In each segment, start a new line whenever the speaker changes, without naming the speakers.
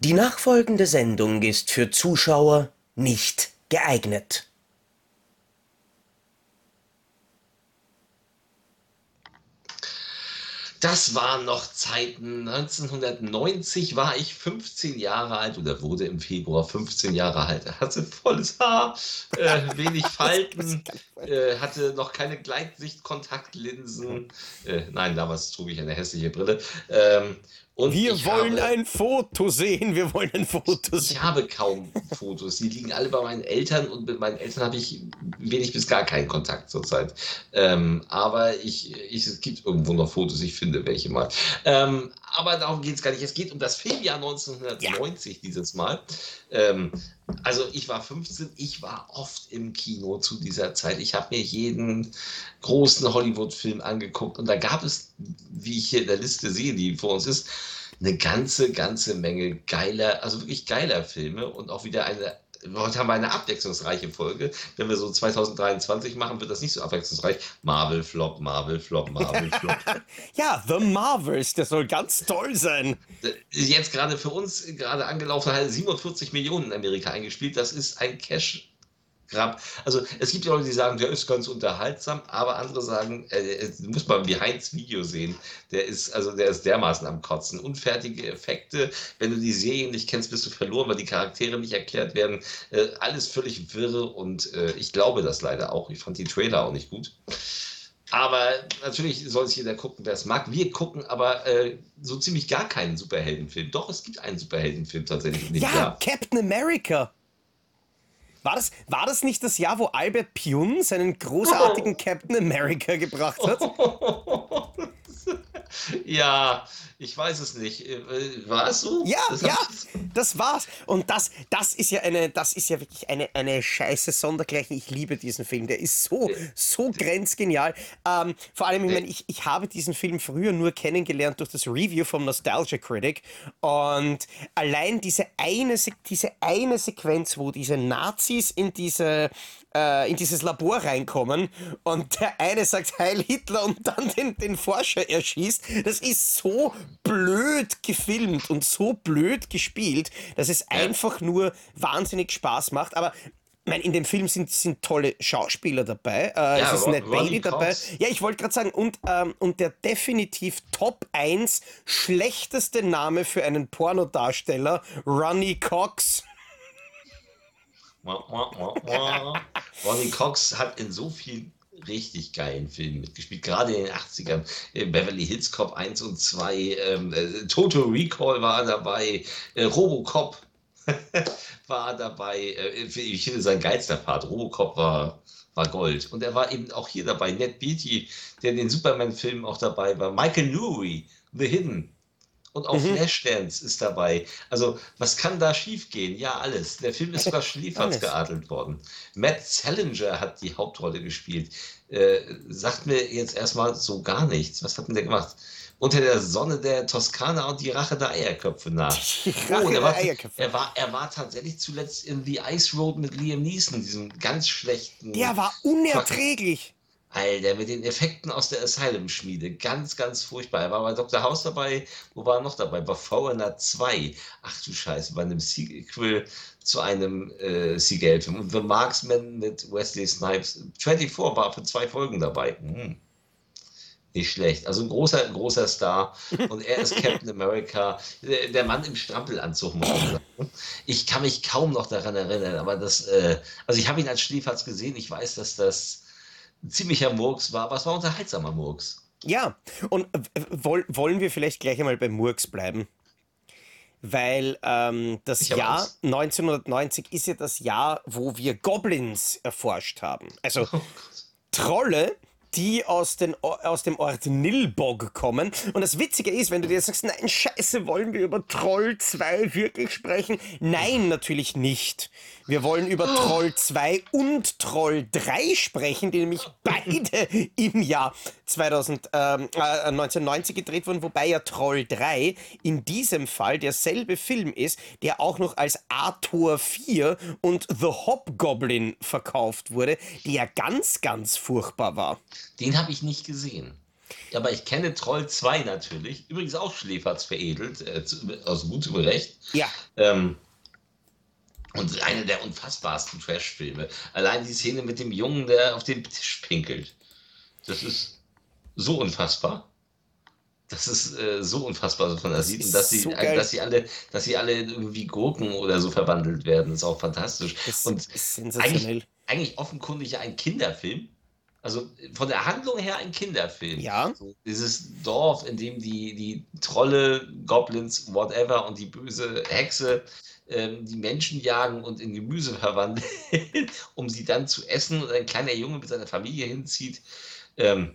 Die nachfolgende Sendung ist für Zuschauer nicht geeignet.
Das waren noch Zeiten. 1990 war ich 15 Jahre alt oder wurde im Februar 15 Jahre alt. Er hatte volles Haar, äh, wenig Falten, äh, hatte noch keine Gleitsichtkontaktlinsen. Äh, nein, damals trug ich eine hässliche Brille. Ähm,
und wir wollen habe, ein Foto sehen, wir wollen ein Foto
sehen. Ich habe kaum Fotos. Die liegen alle bei meinen Eltern und mit meinen Eltern habe ich wenig bis gar keinen Kontakt zurzeit. Ähm, aber ich, ich, es gibt irgendwo noch Fotos, ich finde welche mal. Ähm, aber darum geht es gar nicht. Es geht um das Filmjahr 1990 ja. dieses Mal. Ähm, also ich war 15, ich war oft im Kino zu dieser Zeit. Ich habe mir jeden großen Hollywood-Film angeguckt und da gab es, wie ich hier in der Liste sehe, die vor uns ist, eine ganze, ganze Menge geiler, also wirklich geiler Filme und auch wieder eine heute haben wir eine abwechslungsreiche Folge. Wenn wir so 2023 machen, wird das nicht so abwechslungsreich. Marvel Flop, Marvel Flop, Marvel Flop.
ja, The Marvels, das soll ganz toll sein.
Jetzt gerade für uns gerade angelaufen, hat 47 Millionen in Amerika eingespielt. Das ist ein Cash Grab. Also es gibt ja Leute, die sagen, der ist ganz unterhaltsam, aber andere sagen, äh, muss man wie Heinz Video sehen, der ist, also der ist dermaßen am Kotzen. Unfertige Effekte, wenn du die Serien nicht kennst, bist du verloren, weil die Charaktere nicht erklärt werden. Äh, alles völlig wirre und äh, ich glaube das leider auch. Ich fand die Trailer auch nicht gut. Aber natürlich soll es jeder gucken, wer es mag. Wir gucken aber äh, so ziemlich gar keinen Superheldenfilm. Doch, es gibt einen Superheldenfilm tatsächlich.
ja, Jahr. Captain America. War das, war das nicht das Jahr, wo Albert Pune seinen großartigen oh. Captain America gebracht hat?
ja, ich weiß es nicht. Äh, war es so?
Ja, das ja, das war's. Und das, das ist ja eine, das ist ja wirklich eine, eine Scheiße Sondergleichen. Ich liebe diesen Film. Der ist so, so grenzgenial. Ähm, vor allem, ich meine, ich, ich habe diesen Film früher nur kennengelernt durch das Review vom Nostalgia Critic. Und allein diese eine, diese eine Sequenz, wo diese Nazis in diese äh, in dieses Labor reinkommen und der eine sagt Heil Hitler und dann den, den Forscher erschießt. Das ist so blöd gefilmt und so blöd gespielt, dass es einfach nur wahnsinnig Spaß macht. Aber ich meine, in dem Film sind, sind tolle Schauspieler dabei. Äh, ja, es ist Ned Bailey dabei. Ja, ich wollte gerade sagen, und, ähm, und der definitiv Top 1 schlechteste Name für einen Pornodarsteller, Ronnie Cox.
Ronnie Cox hat in so vielen richtig geilen Filmen mitgespielt, gerade in den 80ern. Äh, Beverly Hills Cop 1 und 2, ähm, äh, Total Recall war dabei, äh, Robocop war dabei. Äh, ich finde sein geilster Part. Robocop war, war Gold. Und er war eben auch hier dabei. Ned Beatty, der in den Superman-Filmen auch dabei war. Michael Newry, The Hidden und auch mhm. Flashdance ist dabei. Also, was kann da schiefgehen? Ja, alles. Der Film ist sogar Schläferz geadelt worden. Matt Salinger hat die Hauptrolle gespielt. Äh, sagt mir jetzt erstmal so gar nichts. Was hat denn der gemacht? Unter der Sonne der Toskana und die Rache der Eierköpfe nach. Die Rache oh, der war, Eierköpfe. Er war, er war tatsächlich zuletzt in The Ice Road mit Liam Neeson, diesem ganz schlechten.
Der war unerträglich.
Alter, mit den Effekten aus der Asylum-Schmiede. Ganz, ganz furchtbar. Er war bei Dr. House dabei. Wo war er noch dabei? Bei VNA 2. Ach du Scheiße, bei einem Sequel zu einem äh, Seagal-Film. Und The Marksman mit Wesley Snipes. 24 war für zwei Folgen dabei. Hm. Nicht schlecht. Also ein großer, großer Star. Und er ist Captain America. Der Mann im Strampelanzug, muss man sagen. Ich kann mich kaum noch daran erinnern, aber das, äh, also ich habe ihn als Schläferz gesehen. Ich weiß, dass das ein ziemlicher Murks war, aber es war unterhaltsamer Murks.
Ja, und wollen wir vielleicht gleich einmal bei Murks bleiben? Weil ähm, das ich Jahr 1990 ist ja das Jahr, wo wir Goblins erforscht haben. Also oh Trolle, die aus, den, aus dem Ort Nilbog kommen. Und das Witzige ist, wenn du dir sagst, nein, scheiße, wollen wir über Troll 2 wirklich sprechen? Nein, natürlich nicht. Wir wollen über. Troll 2 und Troll 3 sprechen, die nämlich beide im Jahr 2000, ähm, äh, 1990 gedreht wurden, wobei ja Troll 3 in diesem Fall derselbe Film ist, der auch noch als Arthur 4 und The Hobgoblin verkauft wurde, der ganz, ganz furchtbar war.
Den habe ich nicht gesehen. Ja, aber ich kenne Troll 2 natürlich. Übrigens auch Schläferz veredelt, äh, aus gutem Recht.
Ja.
Ähm, und eine der unfassbarsten Trash-Filme. Allein die Szene mit dem Jungen, der auf den Tisch pinkelt. Das ist so unfassbar. Das ist äh, so unfassbar, das, das sieht. Und dass sie, so dass, sie alle, dass sie alle irgendwie Gurken oder so verwandelt werden, ist auch fantastisch. Das und ist sensationell. Eigentlich, eigentlich offenkundig ein Kinderfilm. Also von der Handlung her ein Kinderfilm.
Ja.
So dieses Dorf, in dem die, die Trolle, Goblins, whatever und die böse Hexe ähm, die Menschen jagen und in Gemüse verwandeln, um sie dann zu essen und ein kleiner Junge mit seiner Familie hinzieht. Ähm,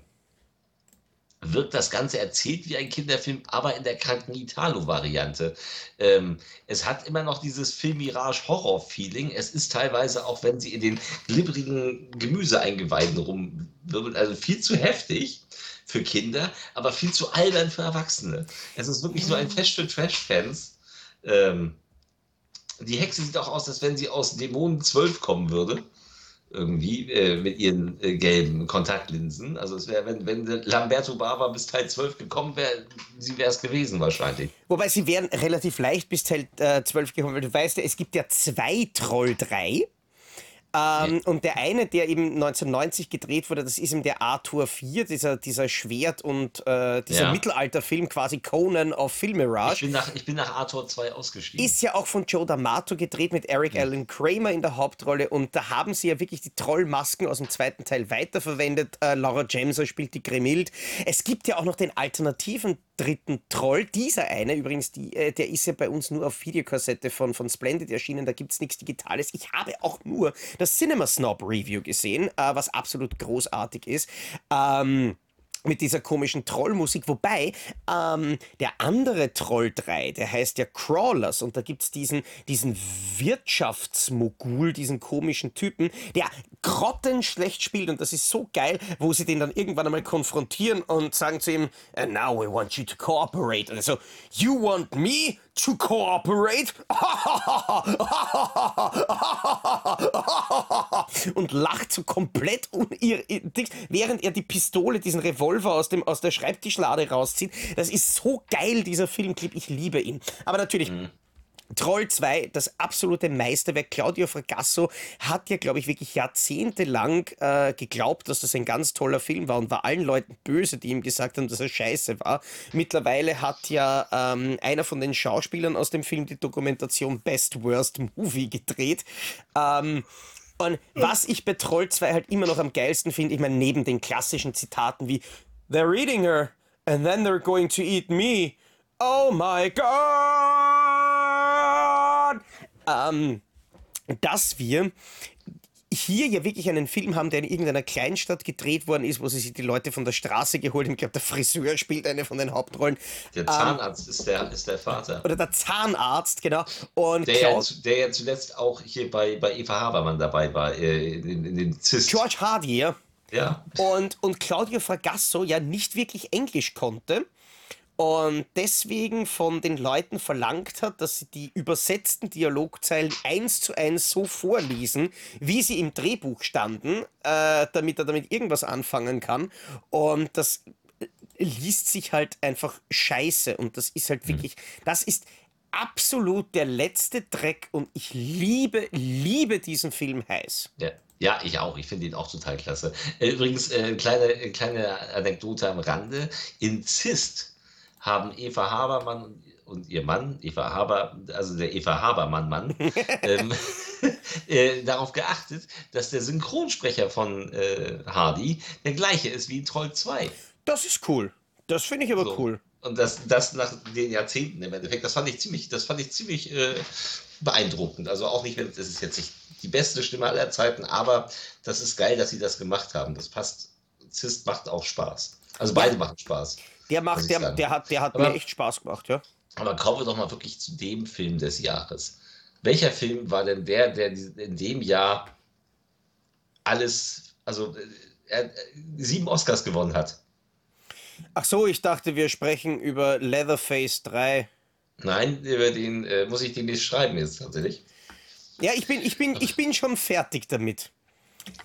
wirkt das Ganze erzählt wie ein Kinderfilm, aber in der kranken Italo-Variante. Ähm, es hat immer noch dieses Film-Mirage-Horror-Feeling. Es ist teilweise, auch wenn sie in den glibberigen Gemüseeingeweiden rumwirbeln, also viel zu heftig für Kinder, aber viel zu albern für Erwachsene. Es ist wirklich nur ein Fest für Trash-Fans. Ähm, die Hexe sieht auch aus, als wenn sie aus Dämonen 12 kommen würde irgendwie äh, mit ihren äh, gelben Kontaktlinsen. Also es wäre, wenn, wenn Lamberto Bava bis Teil 12 gekommen wäre, sie wäre es gewesen wahrscheinlich.
Wobei sie wären relativ leicht bis Teil äh, 12 gekommen, weil du weißt ja, es gibt ja zwei Troll 3. Ähm. Und der eine, der eben 1990 gedreht wurde, das ist eben der Arthur 4, dieser, dieser Schwert- und äh, dieser ja. Mittelalterfilm, quasi Conan auf Filmirage.
Ich bin nach, ich bin nach Arthur 2 ausgestiegen.
Ist ja auch von Joe D'Amato gedreht mit Eric ja. Allen Kramer in der Hauptrolle und da haben sie ja wirklich die Trollmasken aus dem zweiten Teil weiterverwendet. Äh, Laura Jamser spielt die Gremild. Es gibt ja auch noch den alternativen dritten Troll. Dieser eine, übrigens, die, äh, der ist ja bei uns nur auf Videokassette von, von Splendid erschienen, da gibt es nichts Digitales. Ich habe auch nur das Cinema Snob Review gesehen, äh, was absolut großartig ist. Ähm, mit dieser komischen Trollmusik. Wobei ähm, der andere Troll 3, der heißt ja Crawlers und da gibt es diesen, diesen Wirtschaftsmogul, diesen komischen Typen, der grottenschlecht spielt und das ist so geil, wo sie den dann irgendwann einmal konfrontieren und sagen zu ihm, And now we want you to cooperate. Und so, you want me to cooperate? und lacht so komplett während er die Pistole, diesen Revolver aus, dem, aus der Schreibtischlade rauszieht. Das ist so geil, dieser Filmclip. Ich liebe ihn. Aber natürlich. Mhm. Troll 2, das absolute Meisterwerk. Claudio Fragasso hat ja, glaube ich, wirklich jahrzehntelang äh, geglaubt, dass das ein ganz toller Film war und war allen Leuten böse, die ihm gesagt haben, dass er scheiße war. Mittlerweile hat ja ähm, einer von den Schauspielern aus dem Film die Dokumentation Best Worst Movie gedreht. Ähm, und was ich bei Troll 2 halt immer noch am geilsten finde, ich meine, neben den klassischen Zitaten wie They're eating her and then they're going to eat me. Oh my God! Ähm, dass wir hier ja wirklich einen Film haben, der in irgendeiner Kleinstadt gedreht worden ist, wo sie sich die Leute von der Straße geholt haben. Ich glaube, der Friseur spielt eine von den Hauptrollen.
Der Zahnarzt ähm, ist, der, ist der Vater.
Oder der Zahnarzt, genau. Und
der, ja, der ja zuletzt auch hier bei, bei Eva Habermann dabei war, äh, in, in den CIS.
George Hardy, ja.
Ja.
Und, und Claudio Fragasso ja nicht wirklich Englisch konnte und deswegen von den Leuten verlangt hat, dass sie die übersetzten Dialogzeilen eins zu eins so vorlesen, wie sie im Drehbuch standen, äh, damit er damit irgendwas anfangen kann. Und das liest sich halt einfach scheiße und das ist halt mhm. wirklich, das ist absolut der letzte Dreck und ich liebe, liebe diesen Film heiß.
Ja. Ja, ich auch. Ich finde ihn auch total klasse. Äh, übrigens, äh, kleine, kleine Anekdote am Rande. In Zist haben Eva Habermann und, ihr Mann, Eva Haber, also der Eva Habermann-Mann, ähm, äh, darauf geachtet, dass der Synchronsprecher von äh, Hardy der gleiche ist wie in Troll 2.
Das ist cool. Das finde ich aber so. cool.
Und das, das nach den Jahrzehnten im Endeffekt, das fand ich ziemlich, das fand ich ziemlich äh, beeindruckend. Also auch nicht, wenn das ist jetzt nicht die beste Stimme aller Zeiten, aber das ist geil, dass sie das gemacht haben. Das passt. Zist macht auch Spaß. Also beide machen Spaß.
Der macht, der, der hat, der hat aber, mir echt Spaß gemacht, ja.
Aber kommen wir doch mal wirklich zu dem Film des Jahres. Welcher Film war denn der, der in dem Jahr alles, also er, sieben Oscars gewonnen hat?
Ach so, ich dachte, wir sprechen über Leatherface 3.
Nein, über den äh, muss ich den nicht schreiben jetzt tatsächlich.
Ja, ich bin, ich bin, ich bin schon fertig damit.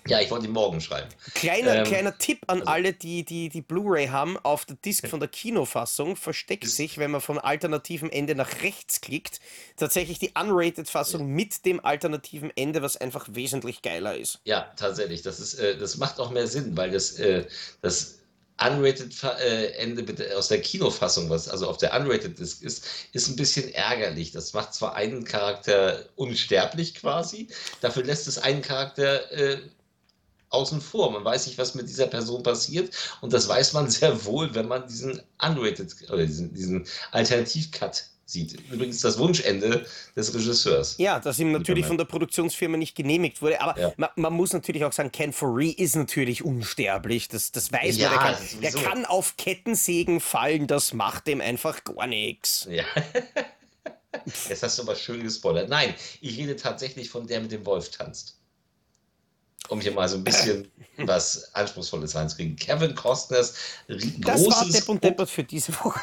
Ja, ich wollte ihn morgen schreiben.
Kleiner, ähm, kleiner Tipp an also, alle, die die, die Blu-ray haben. Auf der Disc von der Kinofassung versteckt sich, wenn man vom alternativen Ende nach rechts klickt, tatsächlich die Unrated-Fassung ja. mit dem alternativen Ende, was einfach wesentlich geiler ist.
Ja, tatsächlich. Das, ist, äh, das macht auch mehr Sinn, weil das, äh, das Unrated äh, Ende aus der Kinofassung, was also auf der Unrated Disc ist, ist ein bisschen ärgerlich. Das macht zwar einen Charakter unsterblich quasi, dafür lässt es einen Charakter äh, außen vor. Man weiß nicht, was mit dieser Person passiert. Und das weiß man sehr wohl, wenn man diesen Unrated oder diesen, diesen Alternativ-Cut sieht. Übrigens das Wunschende des Regisseurs.
Ja, das ihm natürlich von der Produktionsfirma nicht genehmigt wurde. Aber ja. man, man, muss natürlich auch sagen, Ken Foree ist natürlich unsterblich. Das, das weiß ja, man. Der kann, der kann auf Kettensägen fallen. Das macht dem einfach gar nichts.
Ja. Jetzt hast du aber schön gespoilert. Nein, ich rede tatsächlich von der mit dem Wolf tanzt um hier mal so ein bisschen was Anspruchsvolles reinzukriegen. Kevin Costners
großes... Das war Depp und Deppert für diese Woche.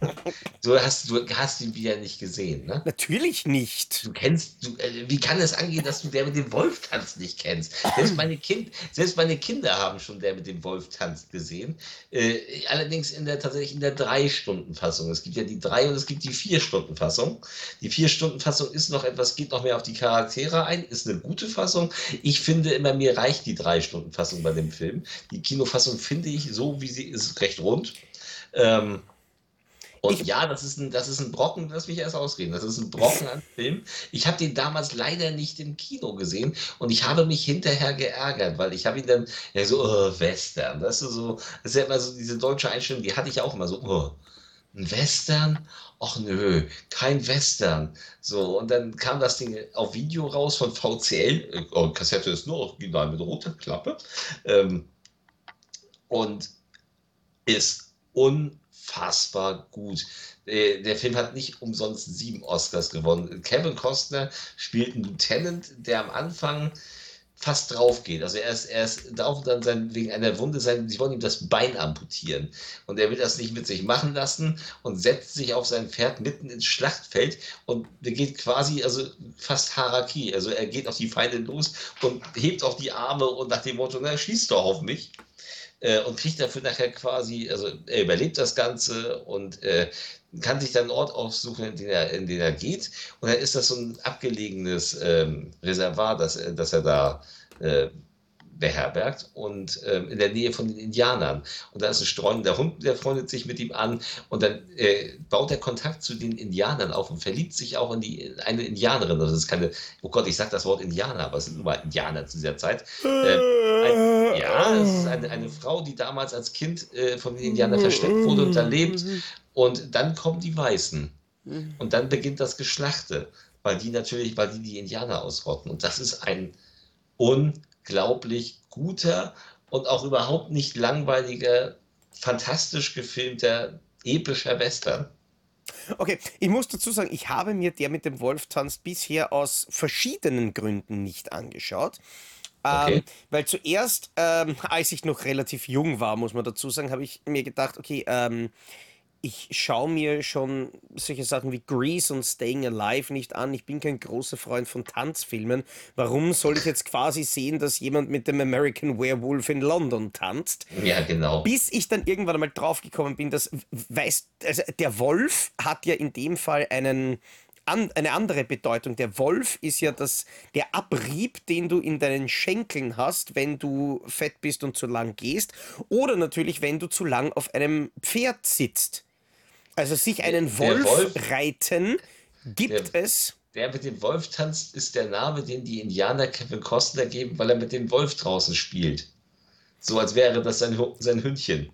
du, hast, du hast ihn wieder nicht gesehen, ne?
Natürlich nicht.
Du kennst... Du, äh, wie kann es angehen, dass du der mit dem Wolf tanzt nicht kennst? Selbst meine, kind, selbst meine Kinder haben schon der mit dem Wolf tanzt gesehen. Äh, allerdings in der, tatsächlich in der Drei-Stunden-Fassung. Es gibt ja die Drei- und es gibt die Vier-Stunden-Fassung. Die Vier-Stunden-Fassung ist noch etwas, geht noch mehr auf die Charaktere ein, ist eine gute Fassung. Ich finde finde immer, mir reicht die Drei-Stunden-Fassung bei dem Film. Die Kinofassung finde ich so, wie sie ist, recht rund. Ähm, und ich, ja, das ist, ein, das ist ein Brocken, lass mich erst ausreden. Das ist ein Brocken an Film. Ich habe den damals leider nicht im Kino gesehen und ich habe mich hinterher geärgert, weil ich habe ihn dann ja so, oh, Western. Das ist so, das ist ja immer so diese deutsche Einstellung, die hatte ich auch immer so, oh, ein Western? Ach nö, kein Western. So, und dann kam das Ding auf Video raus von VCL. Oh, Kassette ist nur original mit roter Klappe. Ähm, und ist unfassbar gut. Der Film hat nicht umsonst sieben Oscars gewonnen. Kevin Costner spielt einen Lieutenant, der am Anfang fast drauf geht. Also er ist, er ist drauf dann sein, wegen einer Wunde sein, sie wollen ihm das Bein amputieren. Und er will das nicht mit sich machen lassen und setzt sich auf sein Pferd mitten ins Schlachtfeld und geht quasi, also fast Haraki. Also er geht auf die Feinde los und hebt auf die Arme und nach dem Motto, na, schieß doch auf mich. Äh, und kriegt dafür nachher quasi, also er überlebt das Ganze und äh, kann sich dann einen Ort aufsuchen, in den er, in den er geht. Und dann ist das so ein abgelegenes ähm, Reservoir, das, das er da äh, beherbergt und ähm, in der Nähe von den Indianern. Und da ist ein streunender Hund, der freundet sich mit ihm an und dann äh, baut er Kontakt zu den Indianern auf und verliebt sich auch in die, eine Indianerin. Das ist keine, oh Gott, ich sage das Wort Indianer, aber es sind nur mal Indianer zu dieser Zeit. Äh, ein, ja, es ist eine, eine Frau, die damals als Kind äh, von den Indianern versteckt wurde und da lebt und dann kommen die Weißen. Und dann beginnt das Geschlachte, weil die natürlich, weil die die Indianer ausrotten. Und das ist ein unglaublich guter und auch überhaupt nicht langweiliger, fantastisch gefilmter, epischer Western.
Okay, ich muss dazu sagen, ich habe mir der mit dem Wolftanz bisher aus verschiedenen Gründen nicht angeschaut. Okay. Ähm, weil zuerst, ähm, als ich noch relativ jung war, muss man dazu sagen, habe ich mir gedacht, okay, ähm, ich schaue mir schon solche Sachen wie Grease und Staying Alive nicht an. Ich bin kein großer Freund von Tanzfilmen. Warum soll ich jetzt quasi sehen, dass jemand mit dem American Werewolf in London tanzt?
Ja, genau.
Bis ich dann irgendwann einmal draufgekommen bin, dass weiß, also der Wolf hat ja in dem Fall einen an, eine andere Bedeutung. Der Wolf ist ja das, der Abrieb, den du in deinen Schenkeln hast, wenn du fett bist und zu lang gehst. Oder natürlich, wenn du zu lang auf einem Pferd sitzt. Also sich einen Wolf, Wolf, reiten gibt
der,
es.
Der mit dem Wolf tanzt, ist der Name, den die Indianer Kevin Costner geben, weil er mit dem Wolf draußen spielt. So als wäre das sein, sein Hündchen.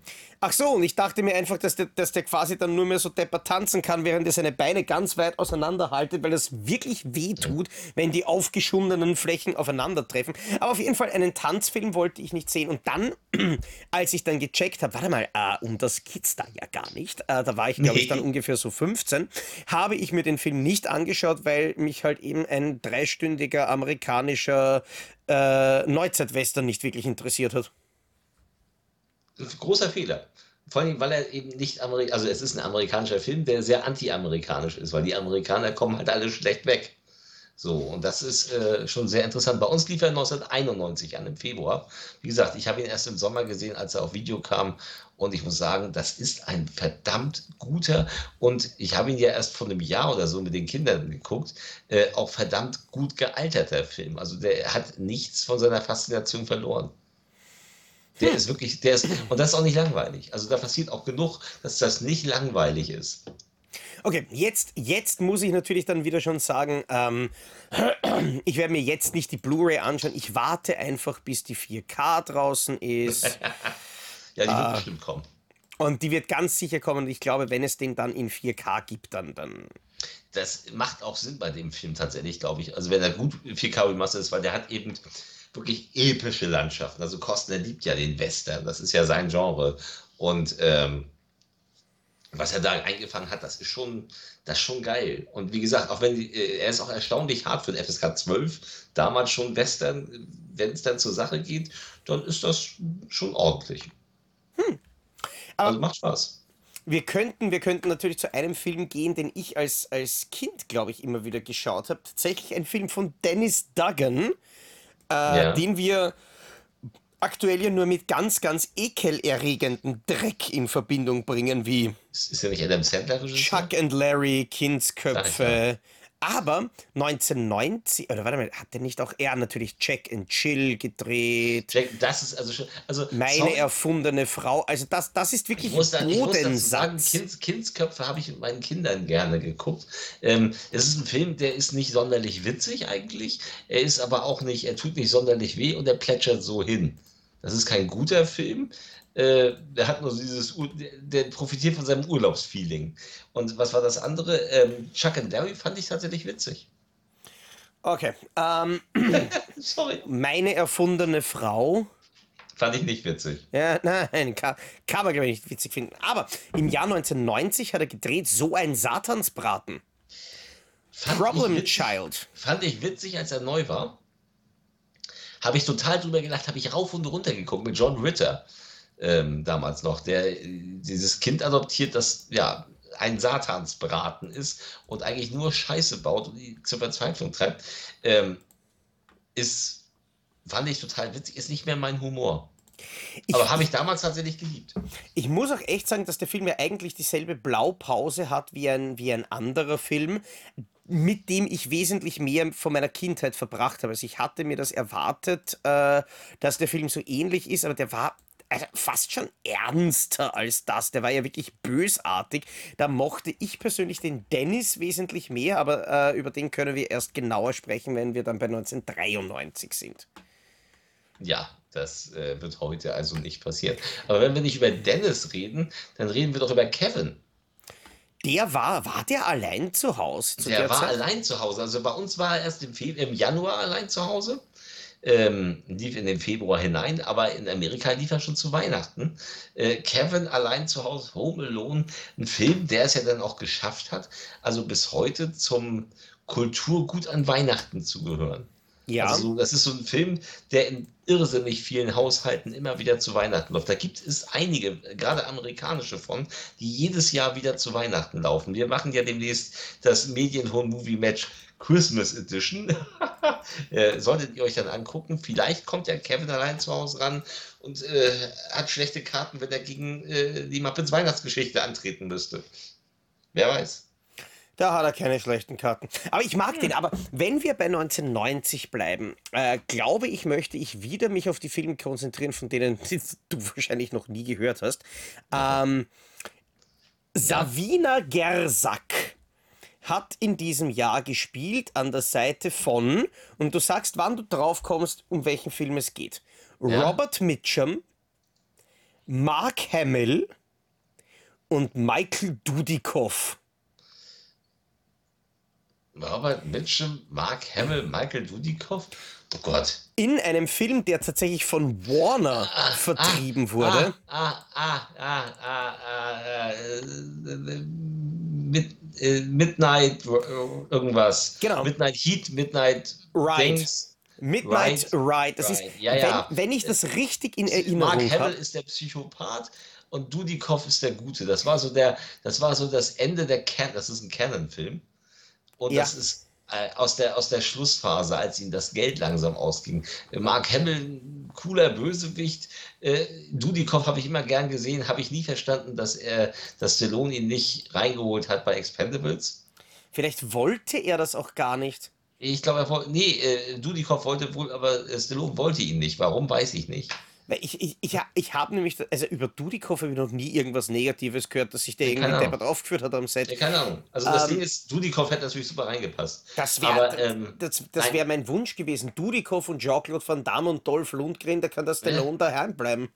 Ach so, und ich dachte mir einfach, dass der, dass der quasi dann nur mehr so depper tanzen kann, während er seine Beine ganz weit auseinanderhaltet, weil das wirklich weh tut, wenn die aufgeschundenen Flächen aufeinandertreffen. Aber auf jeden Fall einen Tanzfilm wollte ich nicht sehen. Und dann, als ich dann gecheckt habe, warte mal, äh, um das geht's da ja gar nicht. Äh, da war ich, glaube ich, dann ungefähr so 15, habe ich mir den Film nicht angeschaut, weil mich halt eben ein dreistündiger amerikanischer äh, Neuzeitwestern nicht wirklich interessiert hat.
Großer Fehler. Vor allem, weil er eben nicht amerikanisch, also es ist ein amerikanischer Film, der sehr anti-amerikanisch ist, weil die Amerikaner kommen halt alle schlecht weg. So, und das ist äh, schon sehr interessant. Bei uns lief er 1991 an im Februar. Wie gesagt, ich habe ihn erst im Sommer gesehen, als er auf Video kam. Und ich muss sagen, das ist ein verdammt guter und ich habe ihn ja erst vor einem Jahr oder so mit den Kindern geguckt, äh, auch verdammt gut gealterter Film. Also der hat nichts von seiner Faszination verloren. Der hm. ist wirklich, der ist, und das ist auch nicht langweilig. Also da passiert auch genug, dass das nicht langweilig ist.
Okay, jetzt, jetzt muss ich natürlich dann wieder schon sagen, ähm, ich werde mir jetzt nicht die Blu-ray anschauen. Ich warte einfach, bis die 4K draußen ist.
ja, die wird äh, bestimmt kommen.
Und die wird ganz sicher kommen. Und ich glaube, wenn es den dann in 4K gibt, dann, dann
das macht auch Sinn bei dem Film tatsächlich, glaube ich. Also wenn er gut 4K remastered ist, weil der hat eben wirklich epische Landschaften. Also Kostner liebt ja den Western, das ist ja sein Genre. Und ähm, was er da eingefangen hat, das ist schon, das ist schon geil. Und wie gesagt, auch wenn äh, er ist auch erstaunlich hart für den FSK 12, damals schon Western, wenn es dann zur Sache geht, dann ist das schon ordentlich. Hm. also macht Spaß.
Wir könnten, wir könnten natürlich zu einem Film gehen, den ich als, als Kind, glaube ich, immer wieder geschaut habe. Tatsächlich ein Film von Dennis Duggan, äh, ja. den wir aktuell ja nur mit ganz, ganz ekelerregenden Dreck in Verbindung bringen, wie
ist ja nicht Adam Sandler
Chuck and Larry, Kindsköpfe. Aber 1990, oder warte mal, hat der nicht auch er natürlich Jack and Chill gedreht?
Jack, das ist also schon. Also,
Meine sorry. erfundene Frau. Also, das, das ist wirklich
ich muss da, Bodensatz. Kind, Kindsköpfe habe ich mit meinen Kindern gerne geguckt. Ähm, es ist ein Film, der ist nicht sonderlich witzig eigentlich. Er ist aber auch nicht, er tut nicht sonderlich weh und er plätschert so hin. Das ist kein guter Film. Äh, der hat nur dieses, der profitiert von seinem Urlaubsfeeling. Und was war das andere? Ähm, Chuck and Larry fand ich tatsächlich witzig.
Okay. Ähm, Sorry. Meine erfundene Frau.
Fand ich nicht witzig.
Ja, nein, kann, kann man, glaube ich, nicht witzig finden. Aber im Jahr 1990 hat er gedreht So ein Satansbraten.
Fand Problem witzig, Child. Fand ich witzig, als er neu war habe ich total drüber gedacht, habe ich rauf und runter geguckt mit John Ritter ähm, damals noch, der äh, dieses Kind adoptiert, das ja ein Satansbraten ist und eigentlich nur Scheiße baut und die zur Verzweiflung treibt, ähm, ist, fand ich total witzig, ist nicht mehr mein Humor. Ich, Aber habe ich damals tatsächlich geliebt.
Ich muss auch echt sagen, dass der Film ja eigentlich dieselbe Blaupause hat wie ein, wie ein anderer Film, mit dem ich wesentlich mehr von meiner Kindheit verbracht habe. Also ich hatte mir das erwartet, äh, dass der Film so ähnlich ist, aber der war also fast schon ernster als das. Der war ja wirklich bösartig. Da mochte ich persönlich den Dennis wesentlich mehr, aber äh, über den können wir erst genauer sprechen, wenn wir dann bei 1993 sind.
Ja, das äh, wird heute also nicht passieren. Aber wenn wir nicht über Dennis reden, dann reden wir doch über Kevin.
Der war, war der allein zu Hause?
Zu der, der war Zeit? allein zu Hause. Also bei uns war er erst im, Fe im Januar allein zu Hause. Ähm, lief in den Februar hinein, aber in Amerika lief er schon zu Weihnachten. Äh, Kevin allein zu Hause, Home Alone, ein Film, der es ja dann auch geschafft hat, also bis heute zum Kulturgut an Weihnachten zu gehören. Ja. Also das ist so ein Film, der in irrsinnig vielen Haushalten immer wieder zu Weihnachten läuft. Da gibt es einige, gerade amerikanische von, die jedes Jahr wieder zu Weihnachten laufen. Wir machen ja demnächst das Medienhome Movie Match Christmas Edition. äh, solltet ihr euch dann angucken. Vielleicht kommt ja Kevin allein zu Hause ran und äh, hat schlechte Karten, wenn er gegen äh, die Muppets Weihnachtsgeschichte antreten müsste. Wer weiß.
Da hat er keine schlechten Karten. Aber ich mag hm. den. Aber wenn wir bei 1990 bleiben, äh, glaube ich, möchte ich wieder mich auf die Filme konzentrieren, von denen du wahrscheinlich noch nie gehört hast. Ähm, Savina Gersak hat in diesem Jahr gespielt an der Seite von, und du sagst, wann du drauf kommst, um welchen Film es geht. Ja. Robert Mitchum, Mark Hamill und Michael Dudikoff.
Robert Mitchum, Mark Hamill, Michael Dudikoff. Oh Gott.
In einem Film, der tatsächlich von Warner ah, vertrieben
ah,
wurde.
Ah, ah, ah, ah, ah, äh, mit, äh, Midnight irgendwas.
Genau.
Midnight Heat, Midnight
Ride. Things. Midnight Ride. Ride. Das Ride. ist, ja, ja. Wenn, wenn, ich das richtig in Erinnerung habe.
Mark Hamill ist der Psychopath und Dudikoff ist der Gute. Das war so der, das war so das Ende der Canon. Das ist ein Canon-Film. Und ja. das ist äh, aus, der, aus der Schlussphase, als ihm das Geld langsam ausging. Mark Hamill, cooler Bösewicht. Äh, Dudikoff habe ich immer gern gesehen, habe ich nie verstanden, dass er, dass Stallone ihn nicht reingeholt hat bei Expendables.
Vielleicht wollte er das auch gar nicht.
Ich glaube, er wollte, nee, äh, Dudikoff wollte wohl, aber Stallone wollte ihn nicht. Warum, weiß ich nicht.
Ich, ich, ich, ich habe nämlich, also über Dudikoff habe ich noch nie irgendwas Negatives gehört, dass sich der irgendwie deppert aufgeführt hat am Set.
Ja, keine Ahnung. Also das ähm, Ding ist, Dudikoff hätte natürlich super reingepasst.
Das wäre ähm, das, das wär mein Wunsch gewesen. Dudikoff und Jean-Claude Van Damme und Dolph Lundgren, da kann das Stallone äh. daheim bleiben.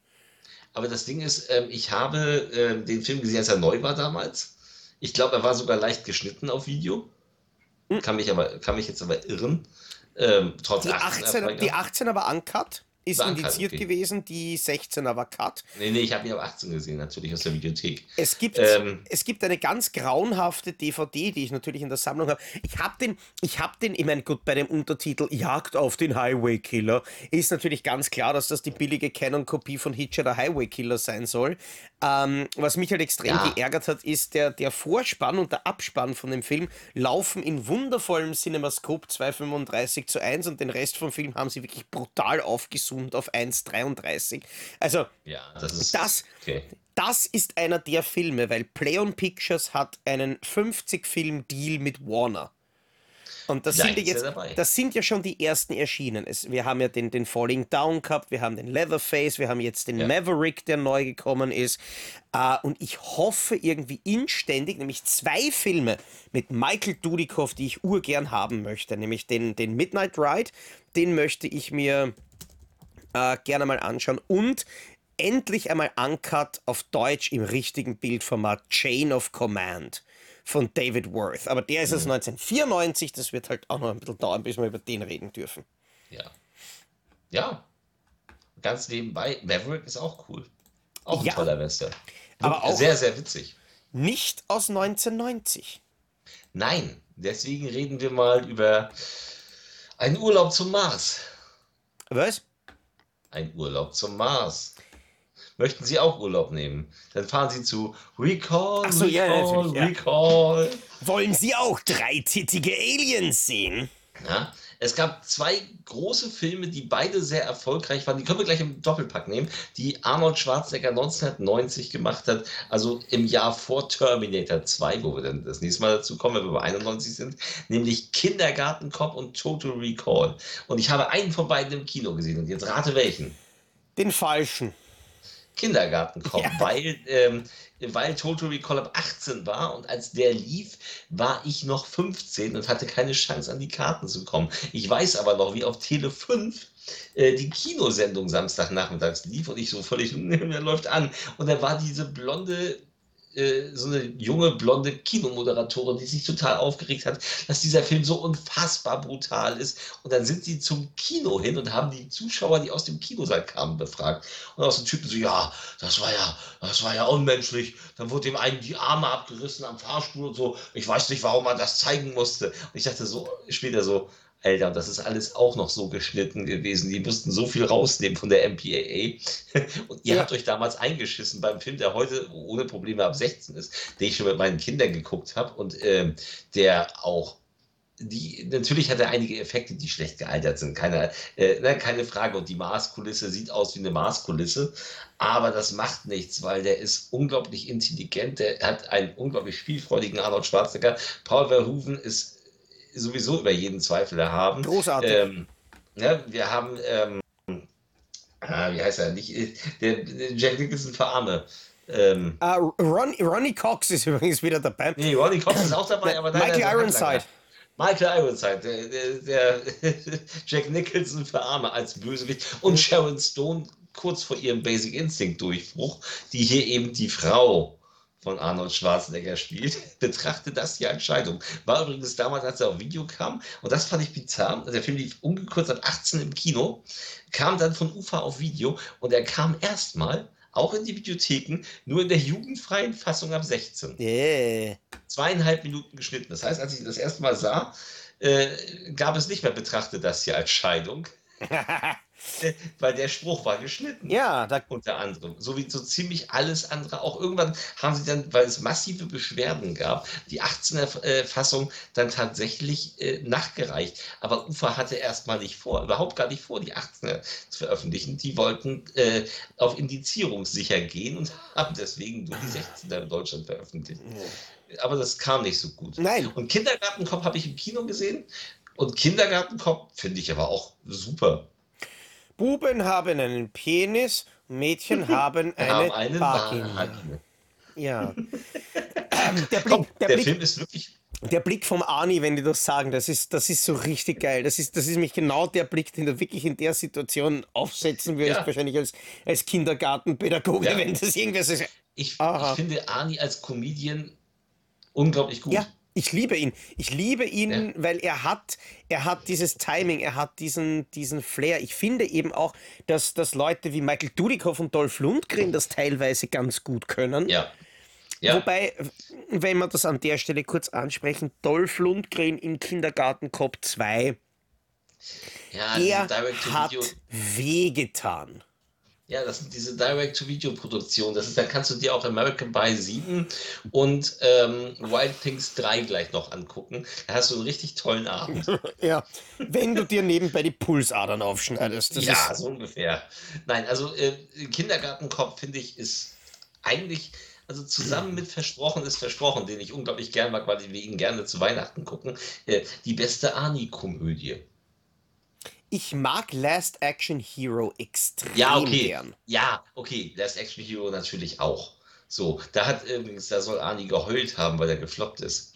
Aber das Ding ist, ähm, ich habe ähm, den Film gesehen, als er neu war damals. Ich glaube, er war sogar leicht geschnitten auf Video. Hm. Kann, mich aber, kann mich jetzt aber irren. Ähm, trotz
die 18, 18 die 18 aber uncut? Ist indiziert okay. gewesen, die 16er war Cut.
Nee, nee, ich habe ihn auf 18 gesehen, natürlich aus der Videothek.
Es gibt, ähm, es gibt eine ganz grauenhafte DVD, die ich natürlich in der Sammlung habe. Ich habe den, ich habe den, ich meine, gut, bei dem Untertitel Jagd auf den Highway Killer ist natürlich ganz klar, dass das die billige Canon-Kopie von Hitcher der Highway Killer sein soll. Ähm, was mich halt extrem ja. geärgert hat, ist der, der Vorspann und der Abspann von dem Film laufen in wundervollem Cinemascope 235 zu 1 und den Rest vom Film haben sie wirklich brutal aufgezoomt auf 1,33. Also,
ja, das ist.
Das, okay. das ist einer der Filme, weil Playon Pictures hat einen 50-Film-Deal mit Warner. Und das, sind ja jetzt, das sind ja schon die ersten erschienen. Es, wir haben ja den, den Falling Down gehabt, wir haben den Leatherface, wir haben jetzt den ja. Maverick, der neu gekommen ist. Uh, und ich hoffe irgendwie inständig, nämlich zwei Filme mit Michael Dudikoff, die ich urgern haben möchte, nämlich den, den Midnight Ride, den möchte ich mir uh, gerne mal anschauen. Und endlich einmal Uncut auf Deutsch im richtigen Bildformat Chain of Command von David Worth. Aber der ist aus mhm. 1994, das wird halt auch noch ein bisschen dauern, bis wir über den reden dürfen.
Ja. Ja. Ganz nebenbei, Maverick ist auch cool. Auch ein ja, toller Western. Aber auch sehr, sehr witzig.
Nicht aus 1990.
Nein, deswegen reden wir mal über einen Urlaub zum Mars.
Was?
Ein Urlaub zum Mars. Möchten Sie auch Urlaub nehmen? Dann fahren Sie zu Recall, so, Recall, ja, Recall.
Wollen Sie auch dreitittige Aliens sehen?
Ja, es gab zwei große Filme, die beide sehr erfolgreich waren. Die können wir gleich im Doppelpack nehmen, die Arnold Schwarzenegger 1990 gemacht hat, also im Jahr vor Terminator 2, wo wir dann das nächste Mal dazu kommen, wenn wir bei 91 sind, nämlich Kindergarten Cop und Total Recall. Und ich habe einen von beiden im Kino gesehen und jetzt rate welchen.
Den falschen.
Kindergarten kommen, ja. weil, ähm, weil Total Recall ab 18 war und als der lief, war ich noch 15 und hatte keine Chance an die Karten zu kommen. Ich weiß aber noch, wie auf Tele 5 äh, die Kinosendung Samstagnachmittags lief und ich so völlig, der läuft an. Und da war diese blonde äh, so eine junge, blonde Kinomoderatorin, die sich total aufgeregt hat, dass dieser Film so unfassbar brutal ist. Und dann sind sie zum Kino hin und haben die Zuschauer, die aus dem Kinosaal kamen, befragt. Und aus den Typen so, ja, das war ja, das war ja unmenschlich. Dann wurde dem einen die Arme abgerissen am Fahrstuhl und so. Ich weiß nicht, warum man das zeigen musste. Und ich dachte so, später so, Alter, das ist alles auch noch so geschnitten gewesen. Die mussten so viel rausnehmen von der MPAA. Und ihr ja. habt euch damals eingeschissen beim Film, der heute ohne Probleme ab 16 ist, den ich schon mit meinen Kindern geguckt habe und ähm, der auch die, natürlich hat er einige Effekte, die schlecht gealtert sind, keine, äh, ne, keine Frage. Und die Marskulisse sieht aus wie eine Marskulisse, aber das macht nichts, weil der ist unglaublich intelligent, der hat einen unglaublich spielfreudigen Arnold Schwarzenegger. Paul Verhoeven ist sowieso über jeden Zweifel erhaben.
Großartig.
Ähm, ja, wir haben, ähm, ah, wie heißt er, nicht, der, der Jack Nicholson für Arme.
Ähm, uh, Ron, Ronnie Cox ist übrigens wieder dabei.
Nee, Ronnie Cox ist auch dabei, aber
Michael Ironside.
Michael Ironside, der, der, der Jack Nicholson für Arme als Bösewicht und Sharon Stone kurz vor ihrem Basic Instinct Durchbruch, die hier eben die Frau von Arnold Schwarzenegger spielt, betrachte das die Entscheidung. War übrigens damals, als er auf Video kam, und das fand ich bizarr, der Film lief ungekürzt ab 18 im Kino, kam dann von UFA auf Video und er kam erstmal auch in die Videotheken, nur in der jugendfreien Fassung ab 16.
Yeah.
Zweieinhalb Minuten geschnitten. Das heißt, als ich das erste Mal sah, äh, gab es nicht mehr betrachtet das hier als Scheidung. weil der Spruch war geschnitten.
Ja, da
unter anderem. So wie so ziemlich alles andere. Auch irgendwann haben sie dann, weil es massive Beschwerden gab, die 18er-Fassung dann tatsächlich äh, nachgereicht. Aber Ufa hatte erstmal nicht vor, überhaupt gar nicht vor, die 18er zu veröffentlichen. Die wollten äh, auf Indizierungssicher gehen und haben deswegen nur die 16er in Deutschland veröffentlicht. Aber das kam nicht so gut.
Nein.
Und Kindergartenkopf habe ich im Kino gesehen. Und Kindergartenkopf finde ich aber auch super.
Buben haben einen Penis, Mädchen haben eine
haben.
Ja. Der,
Komm,
Blick, der,
der
Blick,
Film ist wirklich
der Blick vom Arnie, wenn die das sagen, das ist, das ist so richtig geil. Das ist, das ist nämlich genau der Blick, den du wirklich in der Situation aufsetzen würdest,
Ja.
wahrscheinlich als, als Kindergartenpädagoge,
Ja.
wenn das irgendwer so
Ich, ich finde Arnie als Comedian unglaublich gut.
Ja, ich liebe ihn. Ich liebe ihn,
Ja.
weil er hat, er hat dieses Timing, er hat diesen, diesen Flair. Ich finde eben auch, dass, dass Leute wie Michael Dudikoff und Dolph Lundgren das teilweise ganz gut können.
Ja. Ja.
Wobei, wenn wir das an der Stelle kurz ansprechen, Dolph Lundgren in Kindergarten Cop 2,
ja,
der hat wehgetan.
Ja, das sind diese Direct-to-Video-Produktionen. Das ist, da kannst du dir auch American Pie 7 und ähm, Wild Things 3 gleich noch angucken. Da hast du einen richtig tollen Abend.
Ja, wenn du dir nebenbei die Pulsadern aufschneidest. Das
ja,
ist,
so ungefähr. Nein, also äh, Kindergartenkopf finde ich ist eigentlich, also zusammen mit Versprochen ist Versprochen, den ich unglaublich gern mag, weil wir ihn gerne zu Weihnachten gucken, äh, die beste Arnie-Komödie.
Ich mag Last Action Hero extrem
Ja, okay.
gern.
Ja, okay, Last Action Hero natürlich auch. So, da hat übrigens, da soll Arnie geheult haben, weil er gefloppt ist.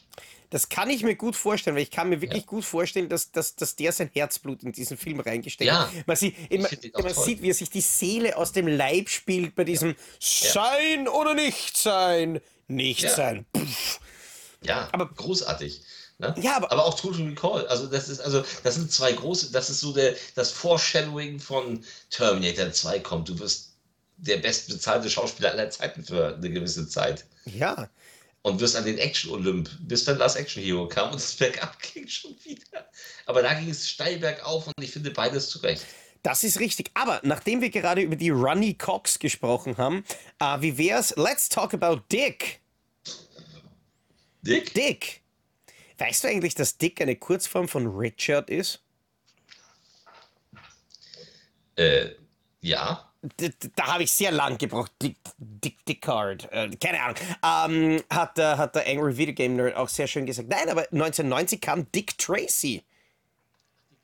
Das kann ich mir gut vorstellen, weil ich kann mir wirklich
Ja.
gut vorstellen, dass, dass, dass der sein Herzblut in diesen Film reingesteckt
Ja,
hat. Man, sieht, man, man sieht, wie er sich die Seele aus dem Leib spielt bei diesem Sein oder nicht sein. Nicht
Ja.
sein. Pff.
Ja,
Aber-
großartig. Ne?
Ja, aber-
aber auch Total Recall. Also das ist also das sind zwei große. Das ist so der das Foreshadowing von Terminator 2 kommt. Du wirst der bestbezahlte Schauspieler aller Zeiten für eine gewisse Zeit
Ja,
und wirst an den Action Olymp, bis dann Last Action Hero kam und es bergab ging schon wieder. Aber da ging es steil bergauf und ich finde beides zurecht.
das ist richtig. Aber nachdem wir gerade über die Runny Cox gesprochen haben, äh, wie wär's? Let's talk about Dick.
Dick?
Dick. Weißt du eigentlich, dass Dick eine Kurzform von Richard ist?
Äh, ja.
da, da habe ich sehr lang gebraucht. Dick, Dick Dickard, äh, keine Ahnung. Ähm, hat, der- hat der Angry Video Game Nerd auch sehr schön gesagt. Nein, aber 1990 kam Dick Tracy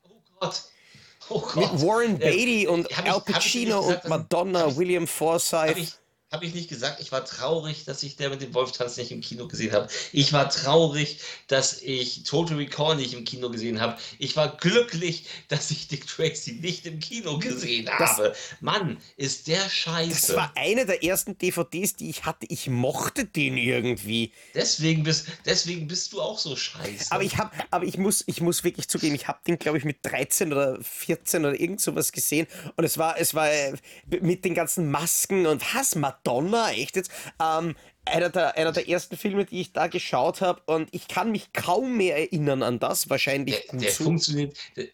Oh Gott. Oh Gott.
mit Warren
Äh,
Beatty und
hab ich-
Al Pacino
gesagt,
und Madonna, William Forsythe.
Ich, hab ich nicht gesagt, ich war traurig, dass ich der mit dem Wolftanz nicht im Kino gesehen habe. Ich war traurig, dass ich Total Recall nicht im Kino gesehen habe. Ich war glücklich, dass ich Dick Tracy nicht im Kino gesehen
Das-
habe. Mann, ist der
Das
scheiße.
war eine der ersten DVDs, die ich hatte. Ich mochte den irgendwie.
Deswegen bist, deswegen bist du auch so scheiße.
Aber ich habe, aber ich muss, ich muss wirklich zugeben, ich habe den, glaube ich, mit 13 oder 14 oder irgend sowas gesehen. Und es war, es war äh, mit den ganzen Masken und was, Madonna, echt jetzt? Ähm, einer der, einer der ersten Filme, die ich da geschaut habe. Und ich kann mich kaum mehr erinnern an das. Wahrscheinlich
der, der funktioniert. der-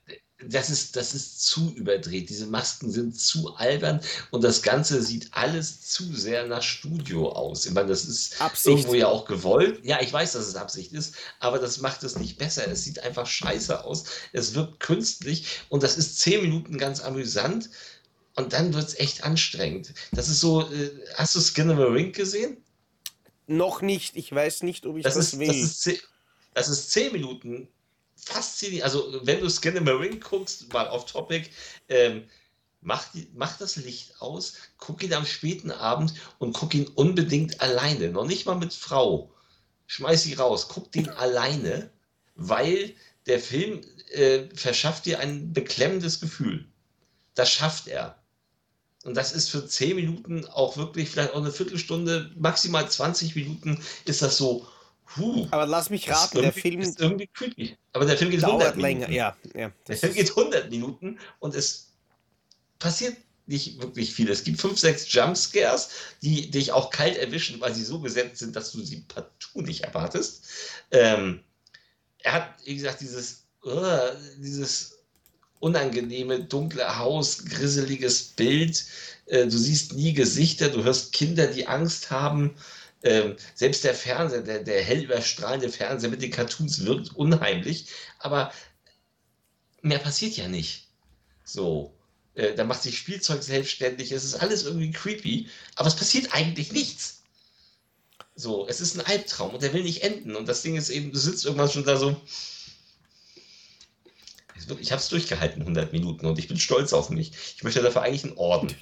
Das ist, das ist zu überdreht. Diese Masken sind zu albern und das Ganze sieht alles zu sehr nach Studio aus. Ich meine, das ist
Absicht.
irgendwo ja auch gewollt. Ja, ich weiß, dass es Absicht ist, aber das macht es nicht besser. Es sieht einfach scheiße aus. Es wirkt künstlich und das ist zehn Minuten ganz amüsant und dann wird es echt anstrengend. Das ist so, äh, hast du Skin of a Ring gesehen?
Noch nicht. Ich weiß nicht, ob ich das,
Das, ist,
will.
das, ist zehn, das ist zehn Minuten faszinierend. Also, wenn du Skin in the Ring guckst, mal off topic, ähm, mach, die, mach das Licht aus, guck ihn am späten Abend und guck ihn unbedingt alleine. Noch nicht mal mit Frau. Schmeiß sie raus, guck den alleine, weil der Film äh, verschafft dir ein beklemmendes Gefühl. Das schafft er. Und das ist für 10 Minuten auch wirklich, vielleicht auch eine Viertelstunde, maximal 20 Minuten, ist das so, huh,
aber lass mich raten, der Film
ist irgendwie creepy. Aber der Film geht 100
dauert
Minuten.
länger. Ja, ja.
Der Film geht 100 Minuten und es passiert nicht wirklich viel. Es gibt fünf, sechs Jumpscares, die dich auch kalt erwischen, weil sie so gesetzt sind, dass du sie partout nicht erwartest. Ähm, er hat, wie gesagt, dieses, uh, dieses unangenehme, dunkle Haus, grisseliges Bild. Äh, du siehst nie Gesichter, du hörst Kinder, die Angst haben. Ähm, selbst der Fernseher, der, der hell überstrahlende Fernseher mit den Cartoons wirkt unheimlich, aber mehr passiert ja nicht. So. Äh, da macht sich Spielzeug selbstständig, es ist alles irgendwie creepy, aber es passiert eigentlich nichts. So, es ist ein Albtraum und der will nicht enden. Und das Ding ist eben, du sitzt irgendwann schon da so. Ich habe es durchgehalten, 100 Minuten, und ich bin stolz auf mich. Ich möchte dafür eigentlich einen Orden.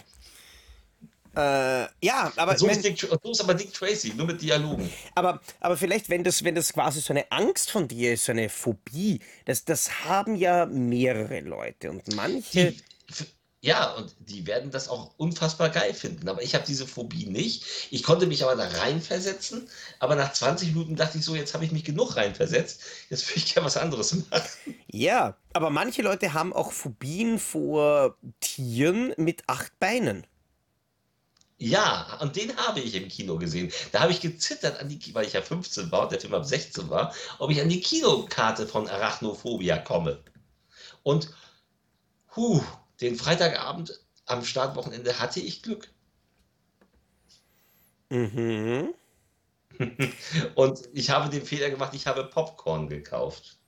Äh, ja, aber.
so, ist Dick, so ist aber Dick Tracy, nur mit Dialogen.
Aber, aber vielleicht, wenn das, wenn das quasi so eine Angst von dir ist, so eine Phobie, das, das haben ja mehrere Leute und manche.
Die, ja, und die werden das auch unfassbar geil finden. Aber ich habe diese Phobie nicht. Ich konnte mich aber da reinversetzen. Aber nach 20 Minuten dachte ich so, jetzt habe ich mich genug reinversetzt. Jetzt will ich gerne was anderes machen.
Ja, aber manche Leute haben auch Phobien vor Tieren mit acht Beinen.
Ja, und den habe ich im Kino gesehen. Da habe ich gezittert, an die, weil ich ja 15 war und der Film ab 16 war, ob ich an die Kinokarte von Arachnophobia komme. Und, huh, den Freitagabend am Startwochenende hatte ich Glück. Mhm. und ich habe den Fehler gemacht, ich habe Popcorn gekauft.